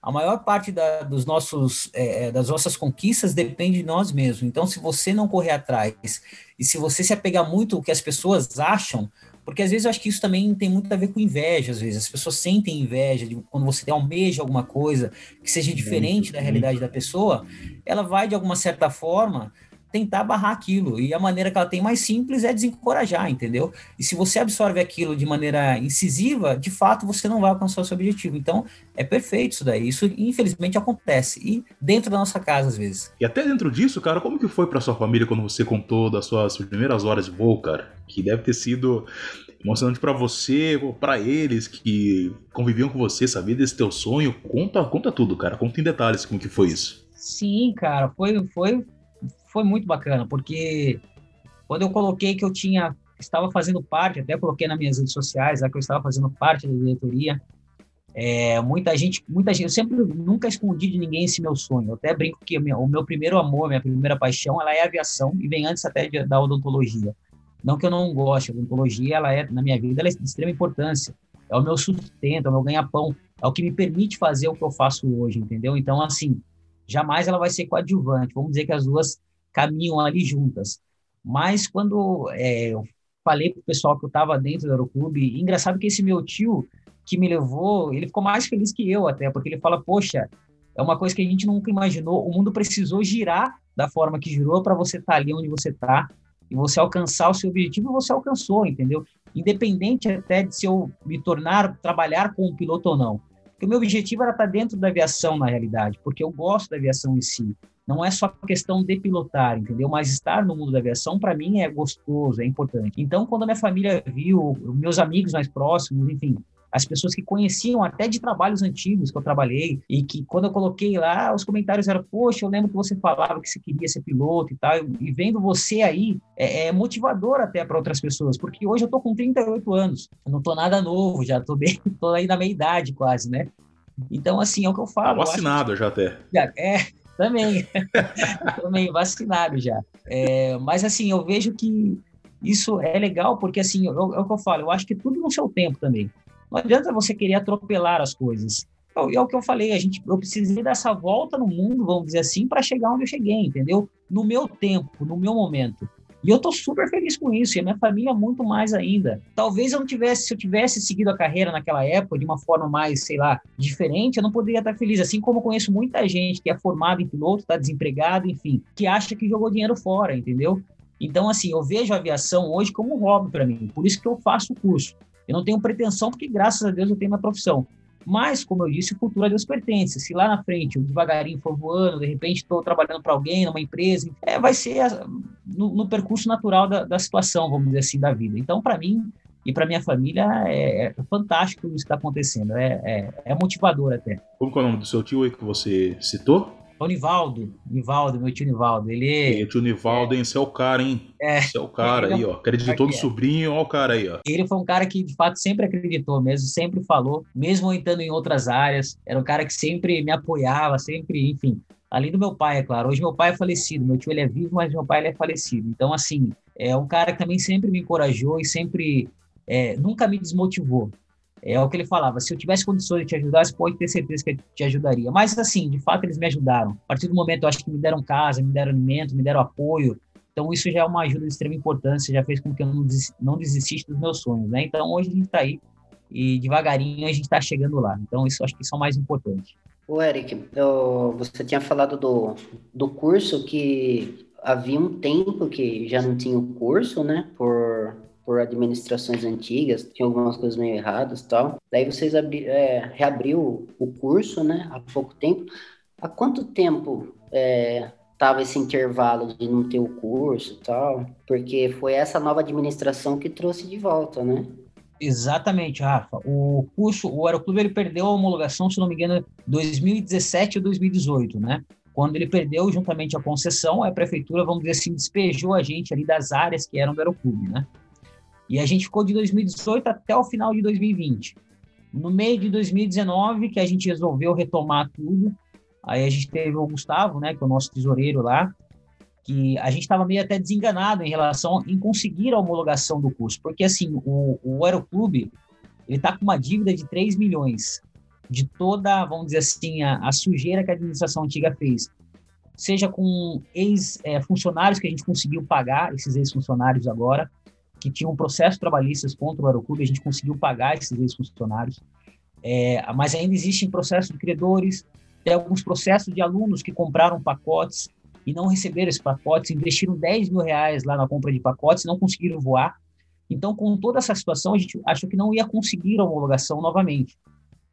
a maior parte da, dos nossos, é, é, das nossas conquistas depende de nós mesmos. Então, se você não correr atrás e se você se apegar muito ao que as pessoas acham, porque às vezes eu acho que isso também tem muito a ver com inveja, às vezes. As pessoas sentem inveja de quando você almeja alguma coisa que seja diferente da realidade da pessoa, ela vai de alguma certa forma tentar barrar aquilo. E a maneira que ela tem mais simples é desencorajar, entendeu? E se você absorve aquilo de maneira incisiva, de fato você não vai alcançar o seu objetivo. Então, é perfeito isso daí. Isso, infelizmente, acontece. E dentro da nossa casa, às vezes. E até dentro disso, cara, como que foi para sua família quando você contou das suas primeiras horas de voo, cara? Que deve ter sido emocionante para você, para eles que conviviam com você, sabia desse teu sonho. Conta, conta tudo, cara. Conta em detalhes como que foi isso. Sim, cara, foi, foi foi muito bacana, porque quando eu coloquei que eu tinha estava fazendo parte, até coloquei nas minhas redes sociais, que eu estava fazendo parte da diretoria, é, muita gente, muita gente, eu sempre nunca escondi de ninguém esse meu sonho. Eu até brinco que o meu primeiro amor, minha primeira paixão, ela é a aviação e vem antes até de, da odontologia. Não que eu não goste, a odontologia, ela é na minha vida, ela é de extrema importância. É o meu sustento, é o meu ganha-pão, é o que me permite fazer o que eu faço hoje, entendeu? Então, assim, jamais ela vai ser coadjuvante. Vamos dizer que as duas caminham ali juntas. Mas quando é, eu falei para o pessoal que eu estava dentro do Aeroclube, engraçado que esse meu tio que me levou, ele ficou mais feliz que eu até, porque ele fala, poxa, é uma coisa que a gente nunca imaginou, o mundo precisou girar da forma que girou para você estar tá ali onde você está e você alcançar o seu objetivo, você alcançou, entendeu? Independente até de se eu me tornar, trabalhar com um piloto ou não. Porque o meu objetivo era estar tá dentro da aviação, na realidade, porque eu gosto da aviação em si não é só questão de pilotar, entendeu? Mas estar no mundo da aviação, para mim, é gostoso, é importante. Então, quando a minha família viu, meus amigos mais próximos, enfim, as pessoas que conheciam até de trabalhos antigos que eu trabalhei e que quando eu coloquei lá, os comentários eram, poxa, eu lembro que você falava que você queria ser piloto e tal, e vendo você aí é, é motivador até para outras pessoas, porque hoje eu tô com 38 anos, eu não tô nada novo, já tô bem, tô aí na meia idade quase, né? Então, assim, é o que eu falo. Tá vacinado que... já até. É, também. Também vacinado já. É, mas assim, eu vejo que isso é legal porque assim, é o que eu falo, eu acho que tudo no seu tempo também. Não adianta você querer atropelar as coisas. É o que eu falei, a gente, eu precisei dessa volta no mundo, vamos dizer assim, para chegar onde eu cheguei, entendeu? No meu tempo, no meu momento. E eu tô super feliz com isso, e a minha família muito mais ainda. Talvez eu não tivesse, se eu tivesse seguido a carreira naquela época de uma forma mais, sei lá, diferente, eu não poderia estar feliz. Assim como conheço muita gente que é formada em piloto, está desempregado, enfim, que acha que jogou dinheiro fora, entendeu? Então, assim, eu vejo a aviação hoje como um hobby para mim, por isso que eu faço o curso. Eu não tenho pretensão, porque graças a Deus eu tenho minha profissão. Mas, como eu disse, cultura a Deus pertence. Se lá na frente eu devagarinho for voando, de repente estou trabalhando para alguém, numa empresa, é, vai ser a, no, no, percurso natural da, da, situação, vamos dizer assim, da vida. Então, para mim e para minha família, é, é, fantástico isso que está acontecendo. É, é, é motivador até. Como é o nome do seu tio aí que você citou? O Nivaldo, Nivaldo, meu tio Nivaldo, ele... E tio Nivaldo, é, hein? Você é o cara, hein? É. Você é o cara aí, ó. Acreditou no é. sobrinho, ó o cara aí, ó. Ele foi um cara que, de fato, sempre acreditou mesmo, sempre falou, mesmo entrando em outras áreas. Era um cara que sempre me apoiava, sempre, enfim. Além do meu pai, é claro. Hoje meu pai é falecido, meu tio ele é vivo, mas meu pai ele é falecido. Então, assim, é um cara que também sempre me encorajou e sempre... É, nunca me desmotivou. É o que ele falava, se eu tivesse condições de te ajudar, você pode ter certeza que eu te ajudaria. Mas, assim, de fato, eles me ajudaram. A partir do momento, eu acho que me deram casa, me deram alimento, me deram apoio. Então, isso já é uma ajuda de extrema importância, já fez com que eu não, des não desistisse dos meus sonhos, né? Então, hoje a gente está aí e devagarinho a gente está chegando lá. Então, isso acho que isso é o mais importante. O Eric, eu, você tinha falado do, do curso que havia um tempo que já não tinha o curso, né? Por por administrações antigas, tinha algumas coisas meio erradas tal. Daí vocês abri, é, reabriu o curso, né, há pouco tempo. Há quanto tempo é, tava esse intervalo de não ter o curso e tal? Porque foi essa nova administração que trouxe de volta, né? Exatamente, Rafa. O curso, o Aeroclube, ele perdeu a homologação, se não me engano, 2017 ou 2018, né? Quando ele perdeu juntamente a concessão, a prefeitura, vamos dizer assim, despejou a gente ali das áreas que eram do Aeroclube, né? E a gente ficou de 2018 até o final de 2020. No meio de 2019, que a gente resolveu retomar tudo, aí a gente teve o Gustavo, né, que é o nosso tesoureiro lá, que a gente estava meio até desenganado em relação em conseguir a homologação do curso, porque assim, o, o Aeroclube, ele está com uma dívida de 3 milhões de toda, vamos dizer assim, a, a sujeira que a administração antiga fez, seja com ex-funcionários é, que a gente conseguiu pagar, esses ex-funcionários agora, que tinham processos trabalhistas contra o Aeroclube, a gente conseguiu pagar esses ex-funcionários, é, mas ainda existem processos de credores, tem alguns processos de alunos que compraram pacotes e não receberam esses pacotes, investiram 10 mil reais lá na compra de pacotes não conseguiram voar. Então, com toda essa situação, a gente achou que não ia conseguir a homologação novamente.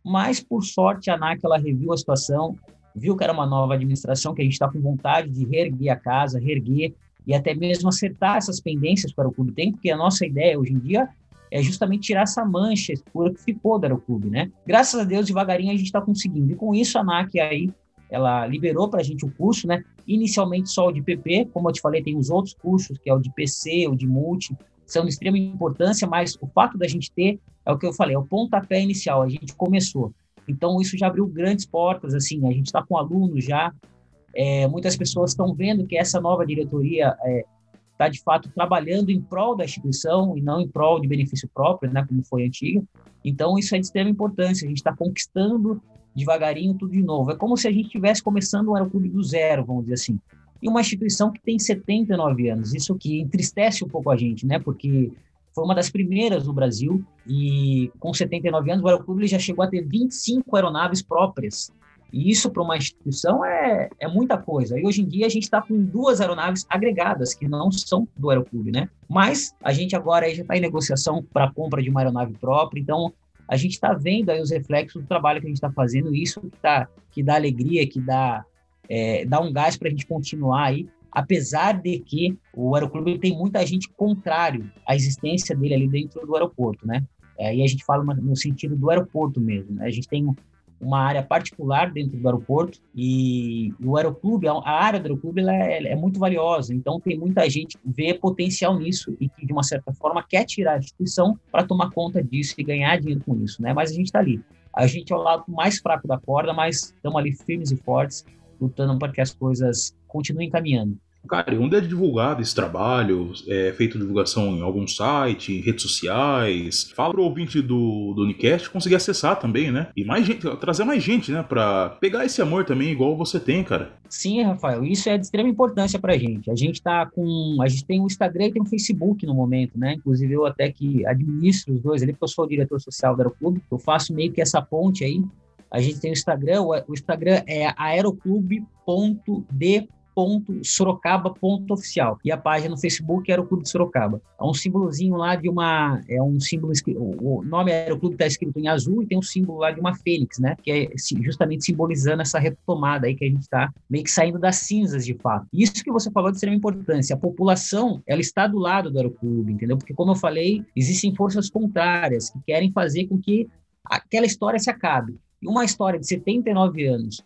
Mas, por sorte, a ANAC ela reviu a situação, viu que era uma nova administração, que a gente está com vontade de reerguer a casa, reerguer e até mesmo acertar essas pendências para o clube tem, porque a nossa ideia hoje em dia é justamente tirar essa mancha escura que ficou do Aeroclube, né? Graças a Deus, devagarinho a gente está conseguindo. E com isso, a ANAC aí ela liberou para a gente o curso, né? Inicialmente só o de PP, como eu te falei, tem os outros cursos, que é o de PC, o de Multi, são de extrema importância, mas o fato da gente ter, é o que eu falei, é o pontapé inicial, a gente começou. Então, isso já abriu grandes portas, assim, a gente está com alunos já, é, muitas pessoas estão vendo que essa nova diretoria está, é, tá, de fato, trabalhando em prol da instituição e não em prol de benefício próprio, né, como foi antiga. Então, isso é de extrema importância, a gente está conquistando devagarinho tudo de novo. É como se a gente estivesse começando um aeroclube do zero, vamos dizer assim. E uma instituição que tem 79 anos. Isso que entristece um pouco a gente, né? Porque foi uma das primeiras no Brasil e com 79 anos o aeroclube já chegou a ter 25 aeronaves próprias. E isso para uma instituição é, é muita coisa. E hoje em dia a gente está com duas aeronaves agregadas, que não são do aeroclube, né? Mas a gente agora já está em negociação para a compra de uma aeronave própria, então a gente está vendo aí os reflexos do trabalho que a gente está fazendo, isso que, tá, que dá alegria, que dá, é, dá um gás para a gente continuar aí, apesar de que o aeroclube tem muita gente contrário à existência dele ali dentro do aeroporto, né? É, e a gente fala no sentido do aeroporto mesmo, né? A gente tem uma área particular dentro do aeroporto e o aeroclube, a área do aeroclube é, é, muito valiosa, então tem muita gente que vê potencial nisso e que de uma certa forma quer tirar a instituição para tomar conta disso e ganhar dinheiro com isso, né? Mas a gente está ali. A gente é o lado mais fraco da corda, mas estamos ali firmes e fortes, lutando para que as coisas continuem caminhando. Cara, onde é divulgado esse trabalho? É feito divulgação em algum site, redes sociais? Fala pro ouvinte do, do Unicast conseguir acessar também, né? E mais gente, trazer mais gente, né? Pra pegar esse amor também, igual você tem, cara. Sim, Rafael, isso é de extrema importância pra gente. A gente tá com. A gente tem o Instagram e tem o Facebook no momento, né? Inclusive, eu até que administro os dois ali, porque eu sou o diretor social do Aeroclube, eu faço meio que essa ponte aí. A gente tem o Instagram, o Instagram é aeroclube.d sorocaba.oficial e a página no Facebook era o Clube de Sorocaba. É um símbolozinho lá de uma é um símbolo o nome era o clube está escrito em azul e tem um símbolo lá de uma fênix, né? Que é justamente simbolizando essa retomada aí que a gente está meio que saindo das cinzas de fato. Isso que você falou de extrema importância. A população ela está do lado do aeroclube, entendeu? Porque como eu falei, existem forças contrárias que querem fazer com que aquela história se acabe. E uma história de 79 anos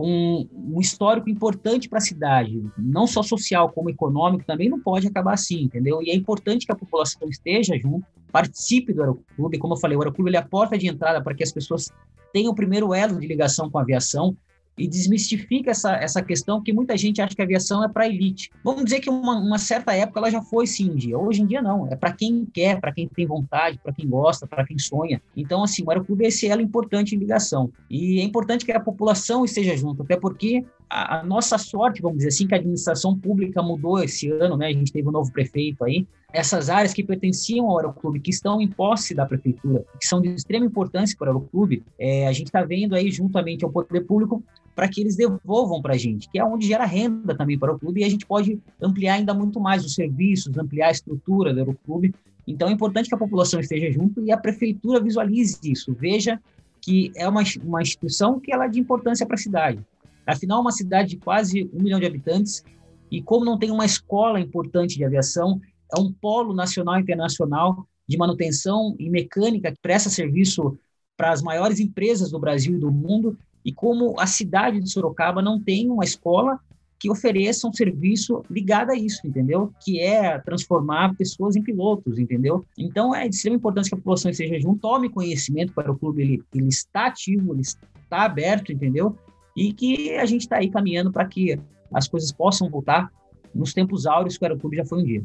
com um histórico importante para a cidade, não só social como econômico, também não pode acabar assim, entendeu? E é importante que a população esteja junto, participe do aeroclube, como eu falei, o aeroclube é a porta de entrada para que as pessoas tenham o primeiro elo de ligação com a aviação, e desmistifica essa, essa questão que muita gente acha que a aviação é para elite. Vamos dizer que uma, uma, certa época ela já foi sim um dia. Hoje em dia não, é para quem quer, para quem tem vontade, para quem gosta, para quem sonha. Então assim, o aeroclube é elo importante em ligação. E é importante que a população esteja junto, até porque a, a, nossa sorte, vamos dizer assim, que a administração pública mudou esse ano, né? A gente teve um novo prefeito aí. Essas áreas que pertenciam ao Aeroclube, que estão em posse da prefeitura, que são de extrema importância para o Aeroclube, é, a gente está vendo aí, juntamente ao poder público, para que eles devolvam para a gente, que é onde gera renda também para o clube, e a gente pode ampliar ainda muito mais os serviços, ampliar a estrutura do Aeroclube. Então é importante que a população esteja junto e a prefeitura visualize isso, veja que é uma, uma instituição que ela é de importância para a cidade. Afinal, é uma cidade de quase um milhão de habitantes, e como não tem uma escola importante de aviação, é um polo nacional e internacional de manutenção e mecânica que presta serviço para as maiores empresas do Brasil e do mundo, e como a cidade de Sorocaba não tem uma escola que ofereça um serviço ligado a isso, entendeu? Que é transformar pessoas em pilotos, entendeu? Então é de extrema importância que a população esteja junto, tome conhecimento para o clube, ele, ele está ativo, ele está aberto, entendeu? E que a gente está aí caminhando para que as coisas possam voltar nos tempos áureos que o Aeroclube já foi um dia.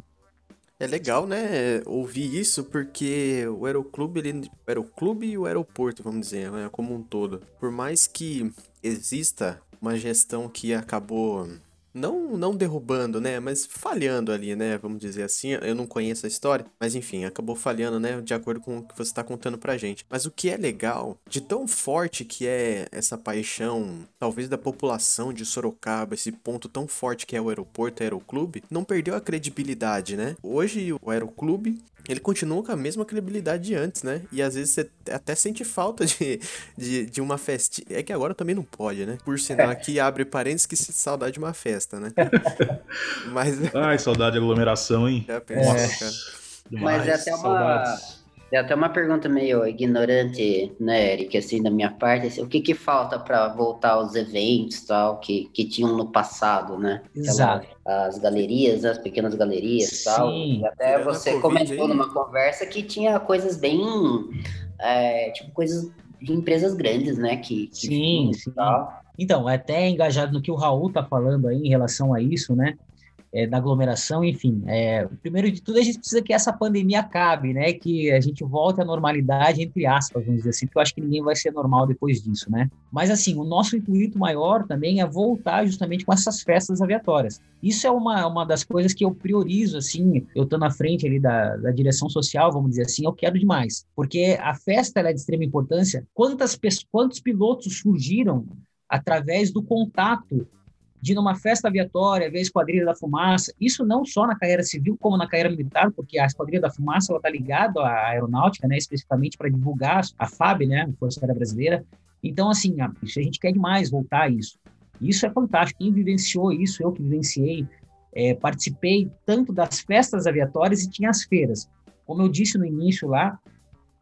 É legal, né, ouvir isso, porque o Aeroclube, ele, o Aeroclube e o aeroporto, vamos dizer, né, como um todo, por mais que exista uma gestão que acabou não, não derrubando, né? Mas falhando ali, né? Vamos dizer assim. Eu não conheço a história, mas enfim, acabou falhando, né? De acordo com o que você está contando pra gente. Mas o que é legal, de tão forte que é essa paixão, talvez da população de Sorocaba, esse ponto tão forte que é o aeroporto, aeroclube, não perdeu a credibilidade, né? Hoje o aeroclube ele continua com a mesma credibilidade de antes, né? E às vezes você até sente falta de, de, de uma festa. É que agora também não pode, né? Por sinal, aqui abre parênteses que se saudade de uma festa, né? Mas. Ai, saudade de aglomeração, hein? Já é. cara. Mas é até uma. Saudades. É até uma pergunta meio ignorante, né, Eric, assim, da minha parte, assim, o que que falta para voltar aos eventos, tal, que, que tinham no passado, né? Exato. as galerias, as pequenas galerias, Sim. tal. E até você comentou numa conversa que tinha coisas bem, é, tipo, coisas de empresas grandes, né, que, que sim, sim. Tal. Então, é até engajado no que o Raul tá falando aí em relação a isso, né? É, da aglomeração, enfim. É, primeiro de tudo, a gente precisa que essa pandemia acabe, né? Que a gente volte à normalidade, entre aspas, vamos dizer assim, porque eu acho que ninguém vai ser normal depois disso, né? Mas, assim, o nosso intuito maior também é voltar justamente com essas festas aviatórias. Isso é uma, uma das coisas que eu priorizo, assim, eu estou na frente ali da, da direção social, vamos dizer assim, eu quero demais. Porque a festa é de extrema importância. Quantas, quantos pilotos surgiram através do contato de numa festa aviatória, ver a Esquadrilha da Fumaça, isso não só na carreira civil, como na carreira militar, porque a Esquadrilha da Fumaça está ligada à aeronáutica, né, especificamente para divulgar a FAB, né, a Força Aérea Brasileira. Então, assim, a, a gente quer demais voltar a isso. Isso é fantástico. Quem vivenciou isso, eu que vivenciei, é, participei tanto das festas aviatórias e tinha as feiras. Como eu disse no início lá,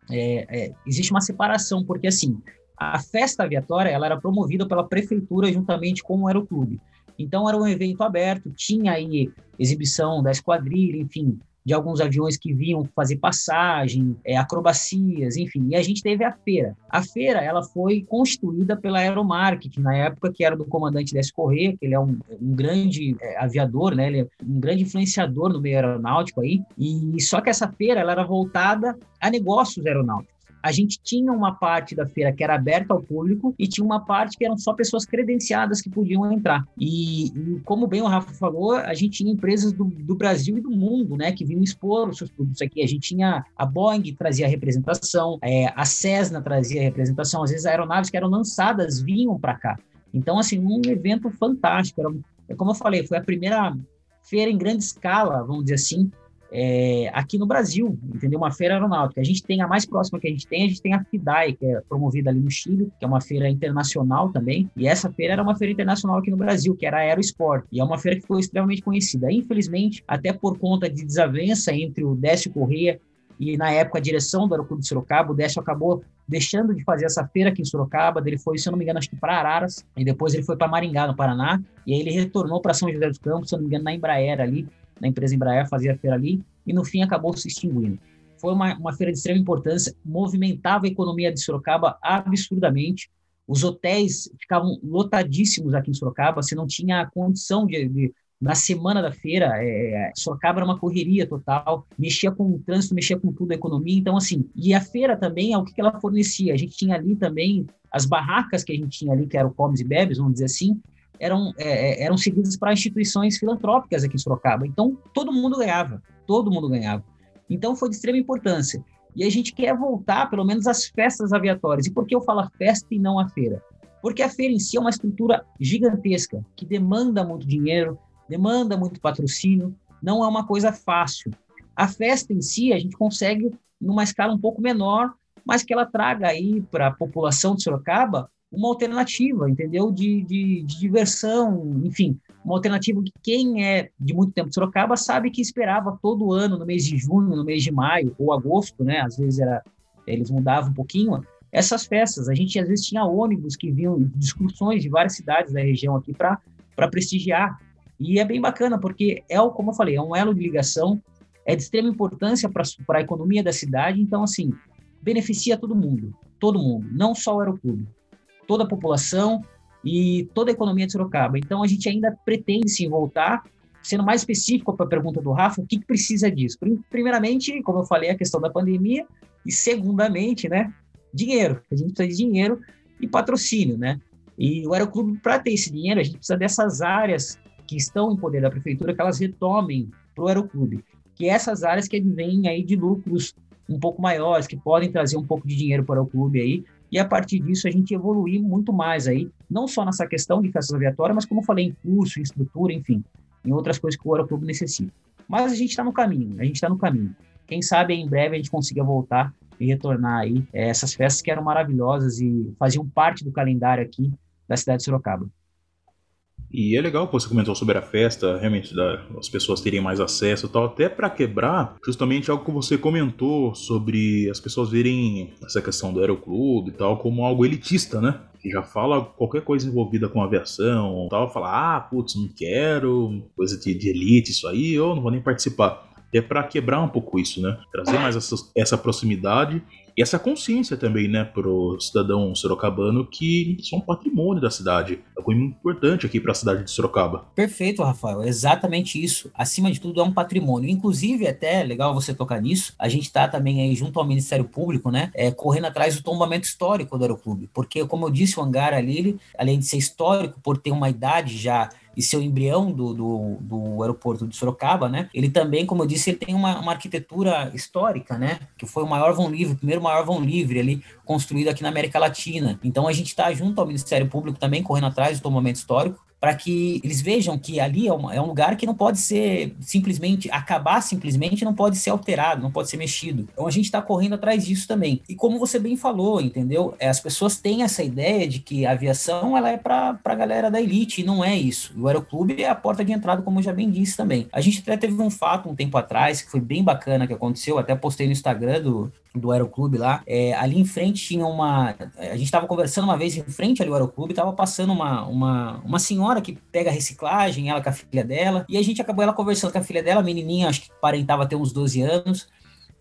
é, é, existe uma separação, porque assim, a festa aviatória ela era promovida pela prefeitura juntamente com o aeroclube. Então era um evento aberto, tinha aí exibição da esquadrilha, enfim, de alguns aviões que vinham fazer passagem, é, acrobacias, enfim. E a gente teve a feira. A feira ela foi constituída pela Aeromarketing, na época que era do comandante Décio Corrêa, que ele é um, um grande é, aviador, né? Ele é um grande influenciador no meio aeronáutico aí. E só que essa feira ela era voltada a negócios aeronáuticos a gente tinha uma parte da feira que era aberta ao público e tinha uma parte que eram só pessoas credenciadas que podiam entrar. E, e como bem o Rafa falou, a gente tinha empresas do, do, Brasil e do mundo, né, que vinham expor os seus produtos aqui. A gente tinha a Boeing trazia representação, é, a Cessna trazia representação, às vezes aeronaves que eram lançadas vinham para cá. Então, assim, um evento fantástico. Era, é como eu falei, foi a primeira feira em grande escala, vamos dizer assim, é, aqui no Brasil, entendeu? Uma feira aeronáutica. A gente tem a mais próxima que a gente tem, a gente tem a FIDAI, que é promovida ali no Chile, que é uma feira internacional também. E essa feira era uma feira internacional aqui no Brasil, que era a Aerosport. E é uma feira que foi extremamente conhecida. Infelizmente, até por conta de desavença entre o Décio Correia e na época a direção do Aeroclube de Sorocaba, o Décio acabou deixando de fazer essa feira aqui em Sorocaba, ele foi, se eu não me engano, acho que para Araras, e depois ele foi para Maringá, no Paraná, e aí ele retornou para São José dos Campos, se eu não me engano, na Embraer ali, na empresa Embraer, fazia a feira ali, e no fim acabou se extinguindo. Foi uma, uma feira de extrema importância, movimentava a economia de Sorocaba absurdamente. Os hotéis ficavam lotadíssimos aqui em Sorocaba, você não tinha condição de, de na semana da feira, é, Sorocaba era uma correria total, mexia com o trânsito, mexia com tudo, a economia, então assim, e a feira também, é o que ela fornecia, a gente tinha ali também as barracas que a gente tinha ali, que eram comes e bebes, vamos dizer assim, eram, é, é, eram seguidas para instituições filantrópicas aqui em Sorocaba. Então, todo mundo ganhava, todo mundo ganhava. Então, foi de extrema importância. E a gente quer voltar, pelo menos, às festas aviatórias. E por que eu falo festa e não a feira? Porque a feira em si é uma estrutura gigantesca, que demanda muito dinheiro, demanda muito patrocínio, não é uma coisa fácil. A festa em si, a gente consegue numa escala um pouco menor, mas que ela traga aí para a população de Sorocaba uma alternativa, entendeu? De, de, de diversão, enfim, uma alternativa que quem é de muito tempo de Sorocaba sabe que esperava todo ano, no mês de junho, no mês de maio ou agosto, né? Às vezes era, eles mudavam um pouquinho, essas festas. A gente às vezes tinha ônibus que vinham de excursões de várias cidades da região aqui para prestigiar. E é bem bacana, porque é, como eu falei, é um elo de ligação, é de extrema importância para a economia da cidade, então, assim, beneficia todo mundo, todo mundo, não só o Aeroclube, toda a população e toda a economia de Sorocaba. Então, a gente ainda pretende, sim, voltar, sendo mais específico para a pergunta do Rafa, o que, que precisa disso? Primeiramente, como eu falei, a questão da pandemia, e segundamente, né, dinheiro. A gente precisa de dinheiro e patrocínio, né? E o Aeroclube, para ter esse dinheiro, a gente precisa dessas áreas que estão em poder da prefeitura, que elas retomem para o Aeroclube. Que essas áreas que vêm aí de lucros um pouco maiores, que podem trazer um pouco de dinheiro para o clube aí, e a partir disso a gente evoluir muito mais aí, não só nessa questão de festas aviatórias, mas como eu falei, em curso, em estrutura, enfim, em outras coisas que o Aeroclube necessita. Mas a gente está no caminho, a gente está no caminho. Quem sabe em breve a gente consiga voltar e retornar aí é, essas festas que eram maravilhosas e faziam parte do calendário aqui da cidade de Sorocaba. E é legal que você comentou sobre a festa, realmente da, as pessoas terem mais acesso e tal, até para quebrar justamente algo que você comentou sobre as pessoas verem essa questão do aeroclube e tal como algo elitista, né? Que já fala qualquer coisa envolvida com aviação tal, fala, ah, putz, não quero, coisa de, de elite isso aí, eu não vou nem participar é para quebrar um pouco isso, né? Trazer mais essa, essa proximidade e essa consciência também, né, pro cidadão sorocabano que são patrimônio da cidade. É algo importante aqui para a cidade de Sorocaba. Perfeito, Rafael. Exatamente isso. Acima de tudo, é um patrimônio. Inclusive, até legal você tocar nisso. A gente está também aí junto ao Ministério Público, né, é, correndo atrás do tombamento histórico do Aeroclube. Porque, como eu disse, o hangar ali, além de ser histórico, por ter uma idade já e seu embrião do, do, do, aeroporto de Sorocaba, né? Ele também, como eu disse, ele tem uma, uma arquitetura histórica, né? Que foi o maior vão livre, o primeiro maior vão livre ali construído aqui na América Latina. Então a gente está junto ao Ministério Público também correndo atrás do tomamento histórico para que eles vejam que ali é, é, um lugar que não pode ser simplesmente, acabar simplesmente, não pode ser alterado, não pode ser mexido. Então a gente está correndo atrás disso também. E como você bem falou, entendeu? É, as pessoas têm essa ideia de que a aviação ela é para a galera da elite, e não é isso. O Aeroclube é a porta de entrada, como eu já bem disse também. A gente até teve um fato um tempo atrás, que foi bem bacana que aconteceu, até postei no Instagram do, do Aeroclube lá. É, ali em frente tinha uma. A gente estava conversando uma vez em frente ali ao Aeroclube, estava passando uma, uma, uma senhora que pega reciclagem, ela com a filha dela, e a gente acabou ela conversando com a filha dela, a menininha, acho que parentava ter uns 12 anos.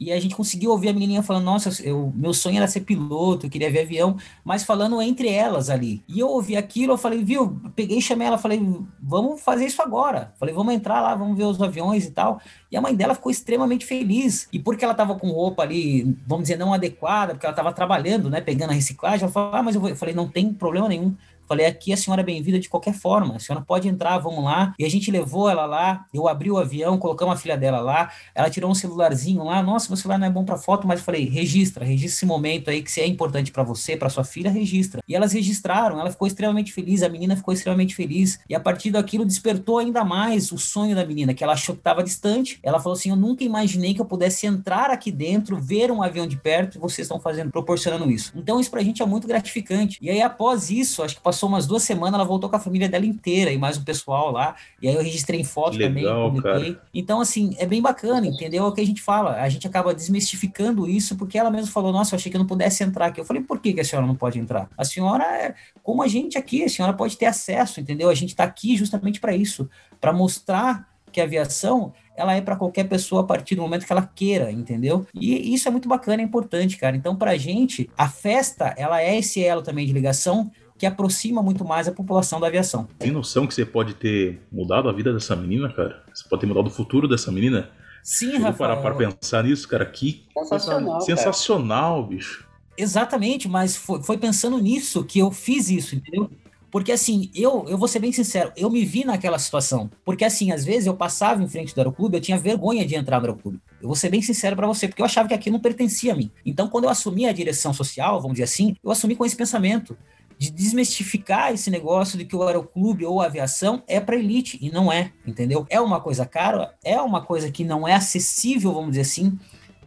E a gente conseguiu ouvir a menininha falando: Nossa, eu, meu sonho era ser piloto, eu queria ver avião, mas falando entre elas ali. E eu ouvi aquilo, eu falei: Viu, peguei chamei ela, falei: Vamos fazer isso agora. Falei: Vamos entrar lá, vamos ver os aviões e tal. E a mãe dela ficou extremamente feliz. E porque ela estava com roupa ali, vamos dizer, não adequada, porque ela estava trabalhando, né, pegando a reciclagem, ela falou: Ah, mas eu, vou. eu falei: Não tem problema nenhum. Falei, aqui a senhora é bem-vinda de qualquer forma, a senhora pode entrar, vamos lá. E a gente levou ela lá, eu abri o avião, colocamos a filha dela lá, ela tirou um celularzinho lá, nossa, meu celular não é bom para foto, mas falei, registra, registra esse momento aí que se é importante para você, para sua filha, registra. E elas registraram, ela ficou extremamente feliz, a menina ficou extremamente feliz. E a partir daquilo despertou ainda mais o sonho da menina, que ela achou que estava distante. Ela falou assim: Eu nunca imaginei que eu pudesse entrar aqui dentro, ver um avião de perto e vocês estão fazendo, proporcionando isso. Então, isso pra gente é muito gratificante. E aí, após isso, acho que passou umas duas semanas, ela voltou com a família dela inteira e mais um pessoal lá. E aí eu registrei em foto Legal, também, publiquei. Cara. Então, assim, é bem bacana, entendeu? É o que a gente fala. A gente acaba desmistificando isso, porque ela mesma falou: Nossa, eu achei que eu não pudesse entrar aqui. Eu falei: Por que, que a senhora não pode entrar? A senhora é como a gente aqui, a senhora pode ter acesso, entendeu? A gente está aqui justamente para isso para mostrar que a aviação ela é para qualquer pessoa a partir do momento que ela queira, entendeu? E isso é muito bacana, é importante, cara. Então, para a gente, a festa, ela é esse elo também de ligação que aproxima muito mais a população da aviação. Tem noção que você pode ter mudado a vida dessa menina, cara? Você pode ter mudado o futuro dessa menina? Sim, Rafael. parar para pensar nisso, cara. Que sensacional, sensacional, bicho. Exatamente, mas foi, foi pensando nisso que eu fiz isso, entendeu? Porque assim, eu, eu vou ser bem sincero, eu me vi naquela situação. Porque assim, às vezes eu passava em frente do aeroclube, eu tinha vergonha de entrar no aeroclube. Eu vou ser bem sincero para você, porque eu achava que aquilo não pertencia a mim. Então, quando eu assumi a direção social, vamos dizer assim, eu assumi com esse pensamento de desmistificar esse negócio de que o aeroclube ou a aviação é para elite e não é, entendeu? É uma coisa cara, é uma coisa que não é acessível, vamos dizer assim,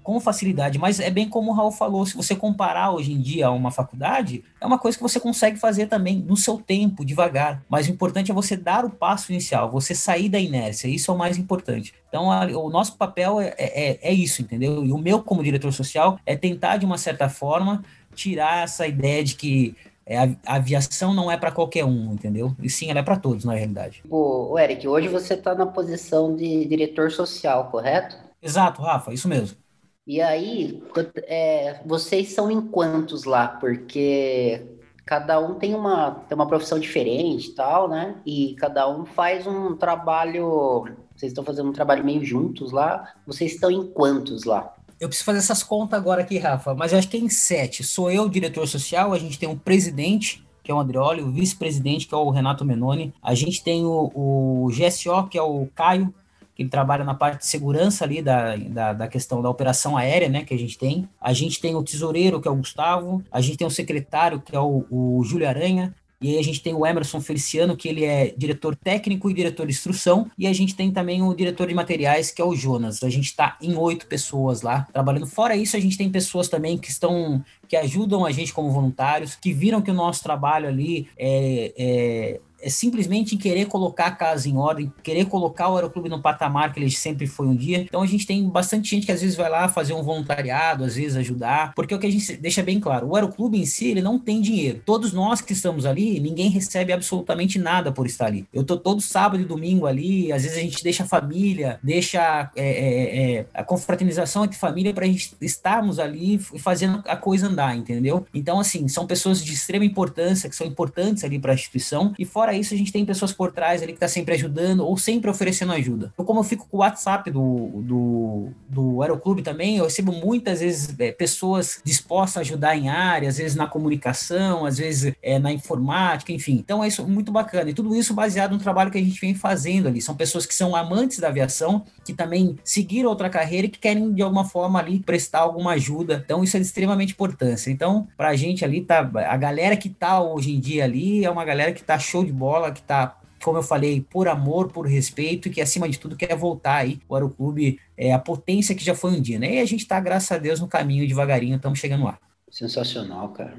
com facilidade. Mas é bem como o Raul falou, se você comparar hoje em dia a uma faculdade, é uma coisa que você consegue fazer também no seu tempo, devagar. Mas o importante é você dar o passo inicial, você sair da inércia. Isso é o mais importante. Então, a, o nosso papel é, é, é isso, entendeu? E o meu, como diretor social, é tentar, de uma certa forma, tirar essa ideia de que é, a, aviação não é para qualquer um, entendeu? E sim, ela é para todos, na realidade. O, Eric, hoje você está na posição de diretor social, correto? Exato, Rafa, isso mesmo. E aí, é, vocês são em quantos lá? Porque cada um tem uma, tem uma profissão diferente e tal, né? E cada um faz um trabalho. Vocês estão fazendo um trabalho meio juntos lá. Vocês estão em quantos lá? Eu preciso fazer essas contas agora aqui, Rafa, mas eu acho que tem sete. Sou eu, diretor social, a gente tem um presidente, que é o Andreoli, o vice-presidente, que é o Renato Menoni, a gente tem o, o GSO, que é o Caio, que ele trabalha na parte de segurança ali da, da, da, questão da operação aérea, né, que a gente tem. A gente tem o tesoureiro, que é o Gustavo, a gente tem o secretário, que é o, o Júlio Aranha, e aí a gente tem o Emerson Feliciano, que ele é diretor técnico e diretor de instrução. E a gente tem também o diretor de materiais, que é o Jonas. A gente está em oito pessoas lá trabalhando. Fora isso, a gente tem pessoas também que estão que ajudam a gente como voluntários, que viram que o nosso trabalho ali é, é é simplesmente em querer colocar a casa em ordem, querer colocar o Aeroclube no patamar que ele sempre foi um dia. Então a gente tem bastante gente que às vezes vai lá fazer um voluntariado, às vezes ajudar, porque o que a gente deixa bem claro, o Aeroclube em si, ele não tem dinheiro. Todos nós que estamos ali, ninguém recebe absolutamente nada por estar ali. Eu tô todo sábado e domingo ali, às vezes a gente deixa a família, deixa é, é, é, a confraternização entre família para a gente estarmos ali fazendo a coisa andar, entendeu? Então, assim, são pessoas de extrema importância, que são importantes ali para a instituição, e fora isso, a gente tem pessoas por trás ali que tá sempre ajudando ou sempre oferecendo ajuda. Eu, como eu fico com o WhatsApp do, do, do Aeroclube também, eu recebo muitas vezes é, pessoas dispostas a ajudar em áreas, às vezes na comunicação, às vezes é, na informática, enfim. Então é isso muito bacana. E tudo isso baseado no trabalho que a gente vem fazendo ali. São pessoas que são amantes da aviação, que também seguiram outra carreira e que querem de alguma forma ali prestar alguma ajuda. Então isso é de extremamente importância. Então, pra gente ali, tá, a galera que tá hoje em dia ali é uma galera que tá show de bola que está como eu falei, por amor, por respeito, e que acima de tudo quer voltar aí o Aeroclube, é, a potência que já foi um dia, né? E a gente está, graças a Deus, no caminho devagarinho, estamos chegando lá. Sensacional, cara.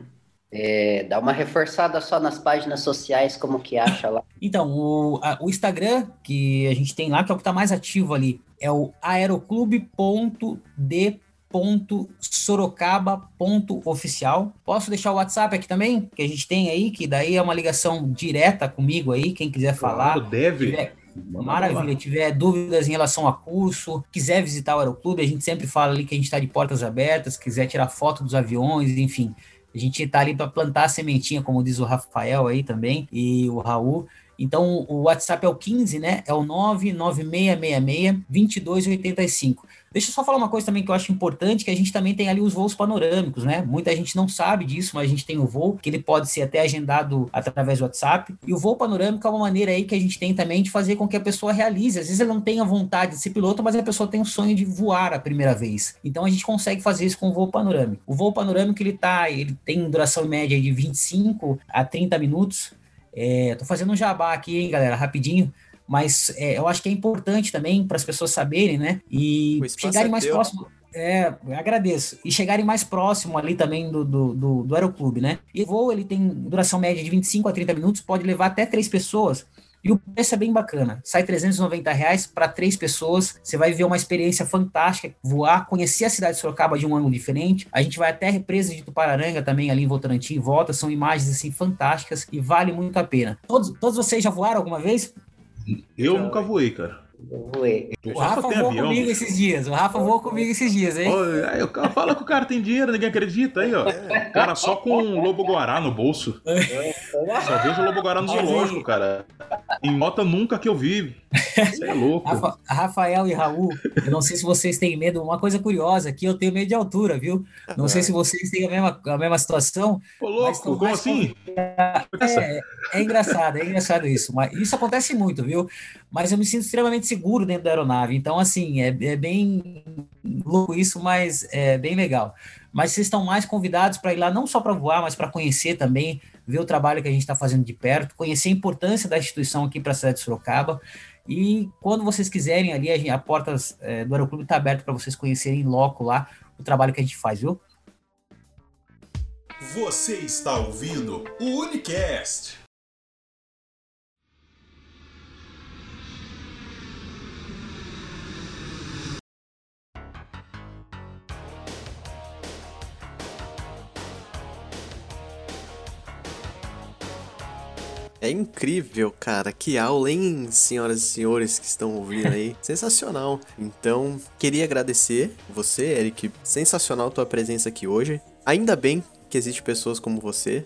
É, dá uma reforçada só nas páginas sociais, como que acha lá. Então, o, a, o Instagram que a gente tem lá, que é o que está mais ativo ali, é o aeroclube.d sorocaba.oficial. Posso deixar o WhatsApp aqui também, que a gente tem aí, que daí é uma ligação direta comigo aí, quem quiser claro, falar. deve. Tiver, maravilha, tiver dúvidas em relação a curso, quiser visitar o Aeroclube, a gente sempre fala ali que a gente está de portas abertas, quiser tirar foto dos aviões, enfim. A gente está ali para plantar a sementinha, como diz o Rafael aí também, e o Raul. Então, o WhatsApp é o 15, né? É o 99666 2285. Deixa eu só falar uma coisa também que eu acho importante, que a gente também tem ali os voos panorâmicos, né? Muita gente não sabe disso, mas a gente tem o voo, que ele pode ser até agendado através do WhatsApp. E o voo panorâmico é uma maneira aí que a gente tem também de fazer com que a pessoa realize. Às vezes ela não tem a vontade de ser piloto, mas a pessoa tem o sonho de voar a primeira vez. Então a gente consegue fazer isso com o voo panorâmico. O voo panorâmico, ele tá, ele tem duração média de 25 a 30 minutos. É, tô fazendo um jabá aqui, hein, galera, rapidinho mas é, eu acho que é importante também para as pessoas saberem, né? E chegarem é mais teu. próximo. É, agradeço. E chegarem mais próximo ali também do, do, do, do aeroclube, né? E o voo, ele tem duração média de 25 a 30 minutos, pode levar até três pessoas. E o preço é bem bacana. Sai 390 reais para três pessoas. Você vai ver uma experiência fantástica, voar, conhecer a cidade de Sorocaba de um ângulo diferente. A gente vai até a represa de Tupararanga também ali em Votorantim volta. São imagens assim fantásticas e vale muito a pena. Todos, todos vocês já voaram alguma vez? Eu então, nunca voei, cara. Voei. O Rafa voou avião, comigo esses dias. O Rafa voou comigo esses dias, hein? aí o cara fala que o cara tem dinheiro, ninguém acredita aí, ó. Cara, só com um lobo guará no bolso. só vejo o lobo guará no zoológico, cara. Em nota nunca que eu vi. Você é louco. Rafa, Rafael e Raul, eu não sei se vocês têm medo. Uma coisa curiosa aqui, eu tenho medo de altura, viu? Não sei se vocês têm a mesma, a mesma situação. Ô, louco, como assim? É, é engraçado, é engraçado isso. Mas isso acontece muito, viu? Mas eu me sinto extremamente seguro dentro da aeronave. Então, assim, é, é bem louco isso, mas é bem legal. Mas vocês estão mais convidados para ir lá, não só para voar, mas para conhecer também, ver o trabalho que a gente está fazendo de perto, conhecer a importância da instituição aqui para a cidade de Sorocaba. E quando vocês quiserem ali, a, gente, a portas é, do Aeroclube está aberta para vocês conhecerem loco lá o trabalho que a gente faz, viu? Você está ouvindo o Unicast. É incrível, cara. Que aula, hein, senhoras e senhores que estão ouvindo aí. Sensacional. Então, queria agradecer você, Eric. Sensacional tua presença aqui hoje. Ainda bem que existe pessoas como você.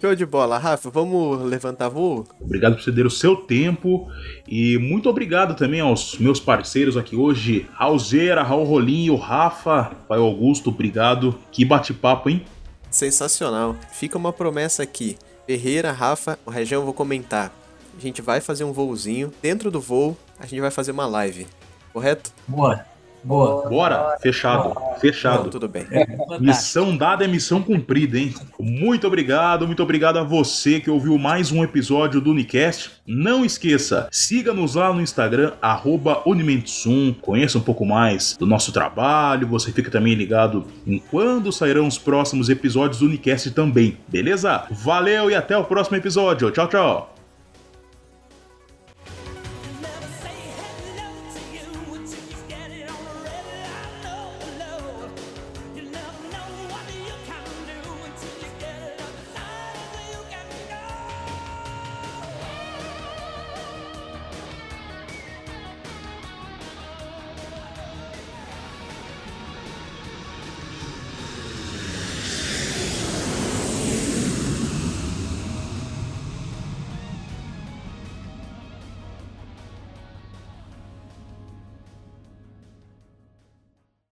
Show de bola. Rafa, vamos levantar voo? Obrigado por ceder o seu tempo e muito obrigado também aos meus parceiros aqui hoje, Raulzeira, Raul Rolinho, Rafa, Pai Augusto, obrigado. Que bate-papo, hein? Sensacional. Fica uma promessa aqui. Ferreira, Rafa, o Região eu vou comentar. A gente vai fazer um voozinho. Dentro do voo, a gente vai fazer uma live. Correto? Boa. Boa. Bora, fechado, fechado. Não, tudo bem. É, missão dada é missão cumprida, hein? Muito obrigado, muito obrigado a você que ouviu mais um episódio do Unicast. Não esqueça, siga-nos lá no Instagram, Unimentsum, conheça um pouco mais do nosso trabalho, você fica também ligado em quando sairão os próximos episódios do Unicast também, beleza? Valeu e até o próximo episódio. Tchau, tchau.